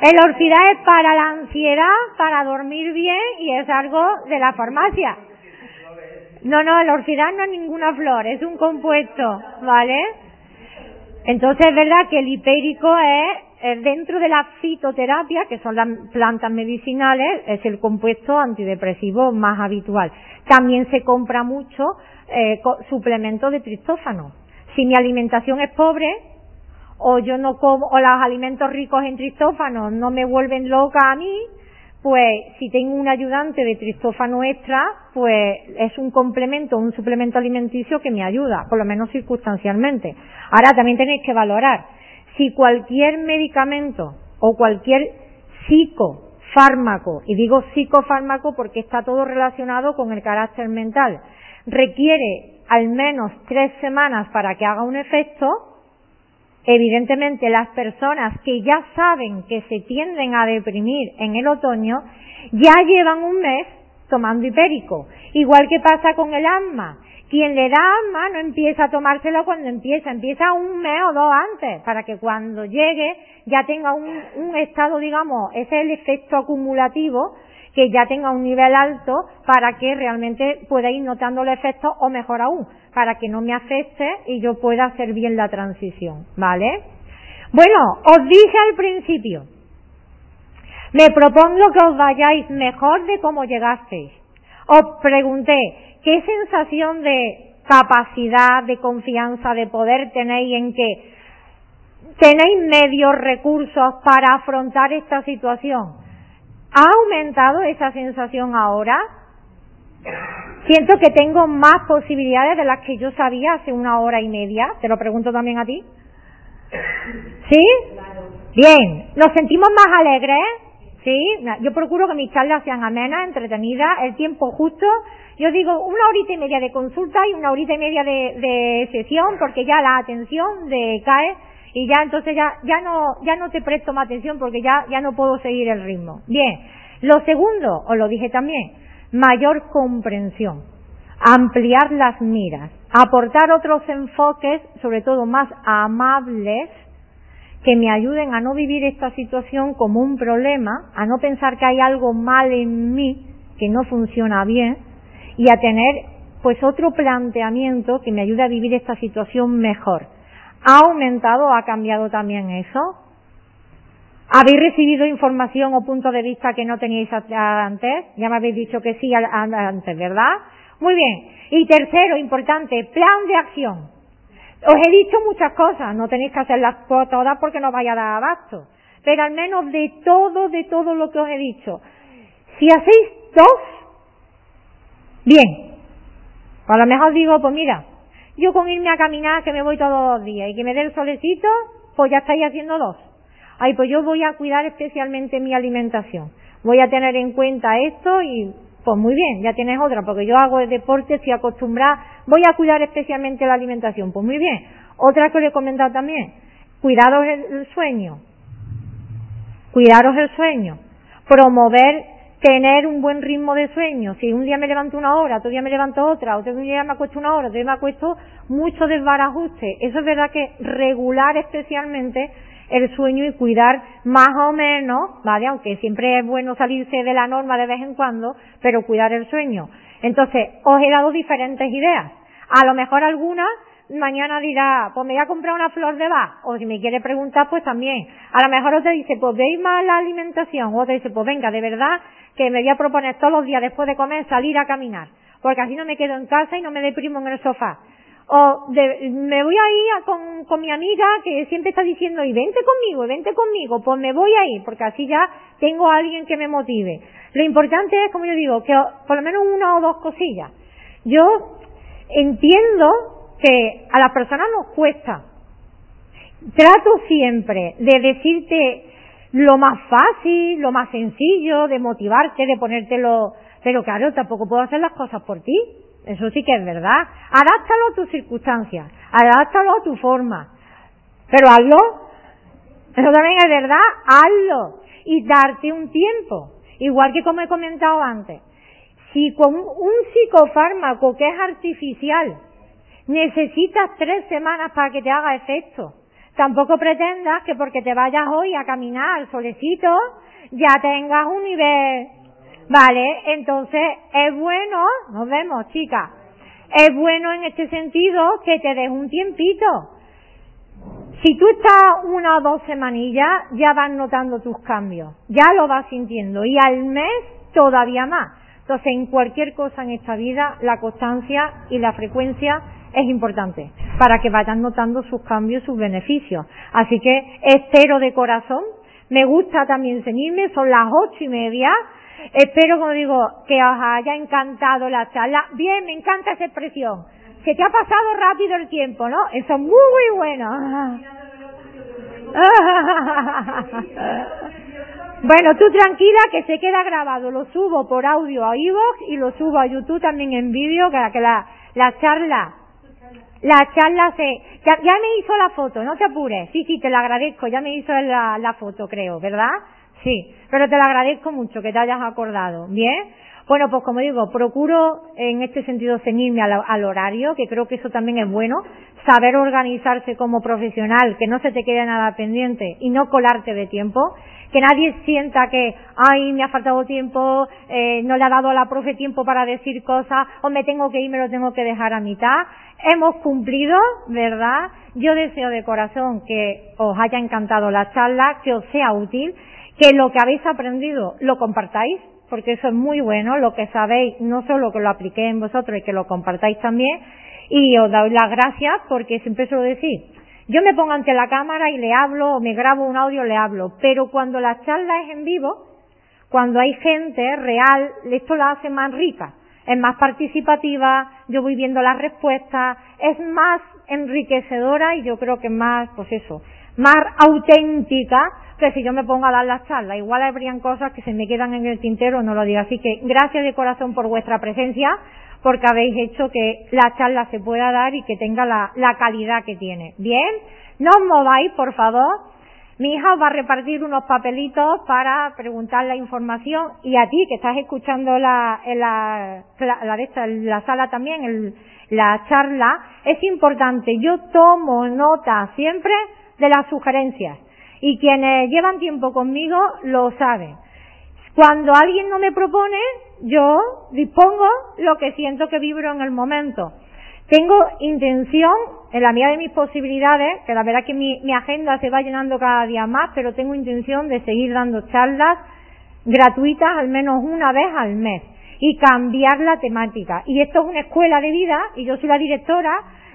El orfidad es para la ansiedad, para dormir bien y es algo de la farmacia. No, no, el orfidad no es ninguna flor, es un compuesto, ¿vale? Entonces es verdad que el hipérico es, dentro de la fitoterapia, que son las plantas medicinales, es el compuesto antidepresivo más habitual. También se compra mucho eh, suplemento de tristófano. Si mi alimentación es pobre, o yo no como, o los alimentos ricos en tristófano no me vuelven loca a mí, pues si tengo un ayudante de tristófano extra, pues es un complemento, un suplemento alimenticio que me ayuda, por lo menos circunstancialmente. Ahora también tenéis que valorar si cualquier medicamento o cualquier psicofármaco, y digo psicofármaco porque está todo relacionado con el carácter mental, requiere al menos tres semanas para que haga un efecto, Evidentemente, las personas que ya saben que se tienden a deprimir en el otoño, ya llevan un mes tomando hipérico. Igual que pasa con el asma. Quien le da asma no empieza a tomárselo cuando empieza, empieza un mes o dos antes, para que cuando llegue ya tenga un, un estado, digamos, ese es el efecto acumulativo que ya tenga un nivel alto para que realmente pueda ir notando el efecto o mejor aún, para que no me afecte y yo pueda hacer bien la transición, ¿vale? Bueno, os dije al principio, me propongo que os vayáis mejor de cómo llegasteis. Os pregunté, ¿qué sensación de capacidad, de confianza, de poder tenéis en que tenéis medios, recursos para afrontar esta situación? ¿Ha aumentado esa sensación ahora? Siento que tengo más posibilidades de las que yo sabía hace una hora y media. Te lo pregunto también a ti. ¿Sí? Bien. ¿Nos sentimos más alegres? ¿Sí? Yo procuro que mis charlas sean amenas, entretenidas, el tiempo justo. Yo digo una horita y media de consulta y una horita y media de, de sesión porque ya la atención decae y ya entonces ya, ya no, ya no te presto más atención porque ya, ya no puedo seguir el ritmo. Bien. Lo segundo, os lo dije también, mayor comprensión, ampliar las miras, aportar otros enfoques, sobre todo más amables, que me ayuden a no vivir esta situación como un problema, a no pensar que hay algo mal en mí, que no funciona bien, y a tener pues otro planteamiento que me ayude a vivir esta situación mejor. ¿Ha aumentado o ha cambiado también eso? ¿Habéis recibido información o punto de vista que no teníais antes? Ya me habéis dicho que sí antes, ¿verdad? Muy bien. Y tercero, importante, plan de acción. Os he dicho muchas cosas, no tenéis que hacerlas todas porque no vaya a dar abasto. Pero al menos de todo, de todo lo que os he dicho. Si hacéis dos, bien. A lo mejor digo, pues mira, yo con irme a caminar, que me voy todos los días, y que me dé el solecito, pues ya estáis haciendo dos. Ay, pues yo voy a cuidar especialmente mi alimentación. Voy a tener en cuenta esto y pues muy bien, ya tienes otra, porque yo hago el deporte, estoy acostumbrada, voy a cuidar especialmente la alimentación. Pues muy bien. Otra que os he comentado también, cuidaros el sueño. Cuidaros el sueño. Promover tener un buen ritmo de sueño. Si un día me levanto una hora, otro día me levanto otra, otro día me acuesto una hora, otro día me acuesto mucho desbarajuste. Eso es verdad que regular especialmente el sueño y cuidar más o menos, ¿vale? Aunque siempre es bueno salirse de la norma de vez en cuando, pero cuidar el sueño. Entonces, os he dado diferentes ideas. A lo mejor algunas mañana dirá, pues me voy a comprar una flor de Bach, o si me quiere preguntar, pues también. A lo mejor otra dice, pues veis más la alimentación, o otra dice, pues venga, de verdad que me voy a proponer todos los días después de comer salir a caminar, porque así no me quedo en casa y no me deprimo en el sofá. O me voy a ir con, con mi amiga que siempre está diciendo, y vente conmigo, vente conmigo, pues me voy a ir, porque así ya tengo a alguien que me motive. Lo importante es, como yo digo, que por lo menos una o dos cosillas. Yo entiendo que a las personas nos cuesta. Trato siempre de decirte lo más fácil, lo más sencillo, de motivarte, de ponértelo, pero claro, tampoco puedo hacer las cosas por ti. Eso sí que es verdad. Adáptalo a tus circunstancias, adáptalo a tu forma. Pero hazlo. Eso también es verdad, hazlo. Y darte un tiempo. Igual que como he comentado antes. Si con un psicofármaco que es artificial necesitas tres semanas para que te haga efecto, tampoco pretendas que porque te vayas hoy a caminar solecito ya tengas un nivel Vale, entonces es bueno, nos vemos chicas, es bueno en este sentido que te des un tiempito. Si tú estás una o dos semanillas, ya vas notando tus cambios, ya lo vas sintiendo y al mes todavía más. Entonces, en cualquier cosa en esta vida, la constancia y la frecuencia es importante para que vayan notando sus cambios, sus beneficios. Así que espero de corazón. Me gusta también seguirme, son las ocho y media. Espero, como digo, que os haya encantado la charla. Bien, me encanta esa expresión. Se te ha pasado rápido el tiempo, ¿no? Eso es muy, muy bueno. (laughs) bueno, tú tranquila que se queda grabado. Lo subo por audio a iVoox y lo subo a YouTube también en vídeo, para que la, la charla la charla se... Ya, me hizo la foto, no te apures. Sí, sí, te la agradezco. Ya me hizo la, la foto, creo, ¿verdad? Sí, pero te lo agradezco mucho que te hayas acordado. ¿Bien? Bueno, pues como digo, procuro en este sentido ceñirme al, horario, que creo que eso también es bueno, saber organizarse como profesional, que no se te quede nada pendiente y no colarte de tiempo, que nadie sienta que, ay, me ha faltado tiempo, eh, no le ha dado a la profe tiempo para decir cosas, o me tengo que ir, me lo tengo que dejar a mitad. Hemos cumplido, ¿verdad? Yo deseo de corazón que os haya encantado la charla, que os sea útil, que lo que habéis aprendido lo compartáis, porque eso es muy bueno, lo que sabéis, no solo que lo apliquéis en vosotros y que lo compartáis también, y os doy las gracias porque siempre suelo decir, yo me pongo ante la cámara y le hablo, o me grabo un audio, le hablo, pero cuando la charla es en vivo, cuando hay gente real, esto la hace más rica, es más participativa, yo voy viendo las respuestas, es más enriquecedora y yo creo que más, pues eso, más auténtica que si yo me pongo a dar las charlas. Igual habrían cosas que se me quedan en el tintero, no lo digo. Así que gracias de corazón por vuestra presencia, porque habéis hecho que la charla se pueda dar y que tenga la, la calidad que tiene. Bien, no os mováis, por favor. Mi hija os va a repartir unos papelitos para preguntar la información y a ti que estás escuchando la, la, la, la sala también, el, la charla, es importante. Yo tomo nota siempre de las sugerencias y quienes llevan tiempo conmigo lo saben. Cuando alguien no me propone, yo dispongo lo que siento que vibro en el momento. Tengo intención, en la medida de mis posibilidades, que la verdad que mi, mi agenda se va llenando cada día más, pero tengo intención de seguir dando charlas gratuitas al menos una vez al mes y cambiar la temática. Y esto es una escuela de vida y yo soy la directora,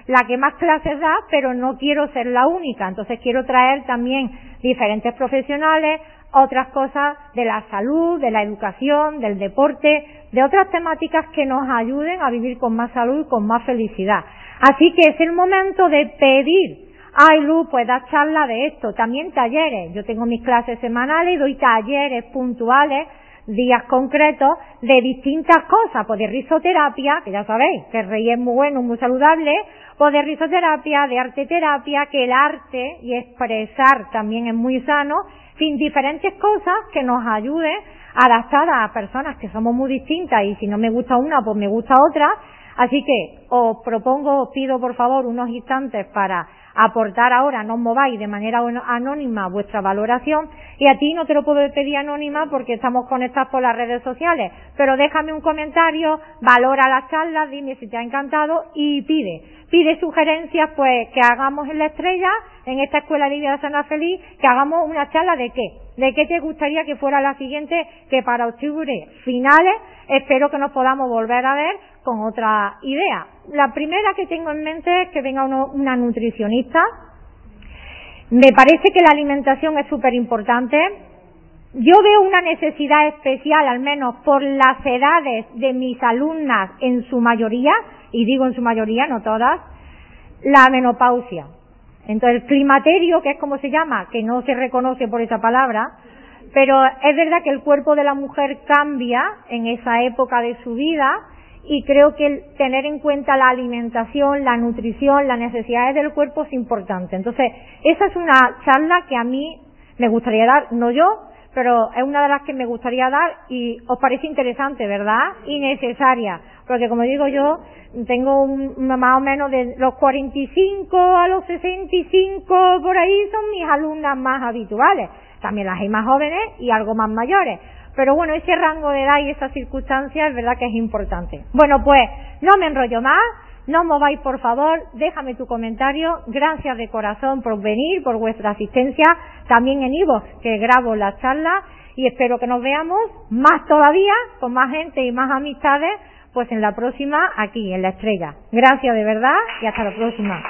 la que más clases da, pero no quiero ser la única. Entonces quiero traer también diferentes profesionales, otras cosas de la salud, de la educación, del deporte, de otras temáticas que nos ayuden a vivir con más salud y con más felicidad. Así que es el momento de pedir. Ay, Luz, pues da charla de esto. También talleres. Yo tengo mis clases semanales y doy talleres puntuales días concretos de distintas cosas, pues de risoterapia, que ya sabéis, que el rey es muy bueno, muy saludable, pues de risoterapia, de arteterapia, que el arte y expresar también es muy sano, fin, diferentes cosas que nos ayuden a adaptar a personas que somos muy distintas y si no me gusta una, pues me gusta otra. Así que os propongo, os pido por favor unos instantes para aportar ahora, no os mováis de manera anónima vuestra valoración y a ti no te lo puedo pedir anónima porque estamos conectados por las redes sociales, pero déjame un comentario, valora las charlas, dime si te ha encantado y pide, pide sugerencias pues que hagamos en la estrella, en esta escuela Livia de Sana Feliz, que hagamos una charla de qué, de qué te gustaría que fuera la siguiente, que para octubre finales espero que nos podamos volver a ver con otra idea. La primera que tengo en mente es que venga una nutricionista. Me parece que la alimentación es súper importante. Yo veo una necesidad especial, al menos por las edades de mis alumnas en su mayoría, y digo en su mayoría, no todas, la menopausia. Entonces, el climaterio, que es como se llama, que no se reconoce por esa palabra, Pero es verdad que el cuerpo de la mujer cambia en esa época de su vida y creo que el tener en cuenta la alimentación, la nutrición, las necesidades del cuerpo es importante. Entonces, esa es una charla que a mí me gustaría dar, no yo, pero es una de las que me gustaría dar y os parece interesante, ¿verdad? Y necesaria, porque como digo yo, tengo un, más o menos de los 45 a los 65 por ahí son mis alumnas más habituales. También las hay más jóvenes y algo más mayores. Pero bueno, ese rango de edad y esas circunstancias es verdad que es importante. Bueno, pues no me enrollo más. No mováis, por favor, déjame tu comentario. Gracias de corazón por venir, por vuestra asistencia. También en Ivo, que grabo la charla. Y espero que nos veamos más todavía, con más gente y más amistades, pues en la próxima, aquí, en la estrella. Gracias de verdad y hasta la próxima.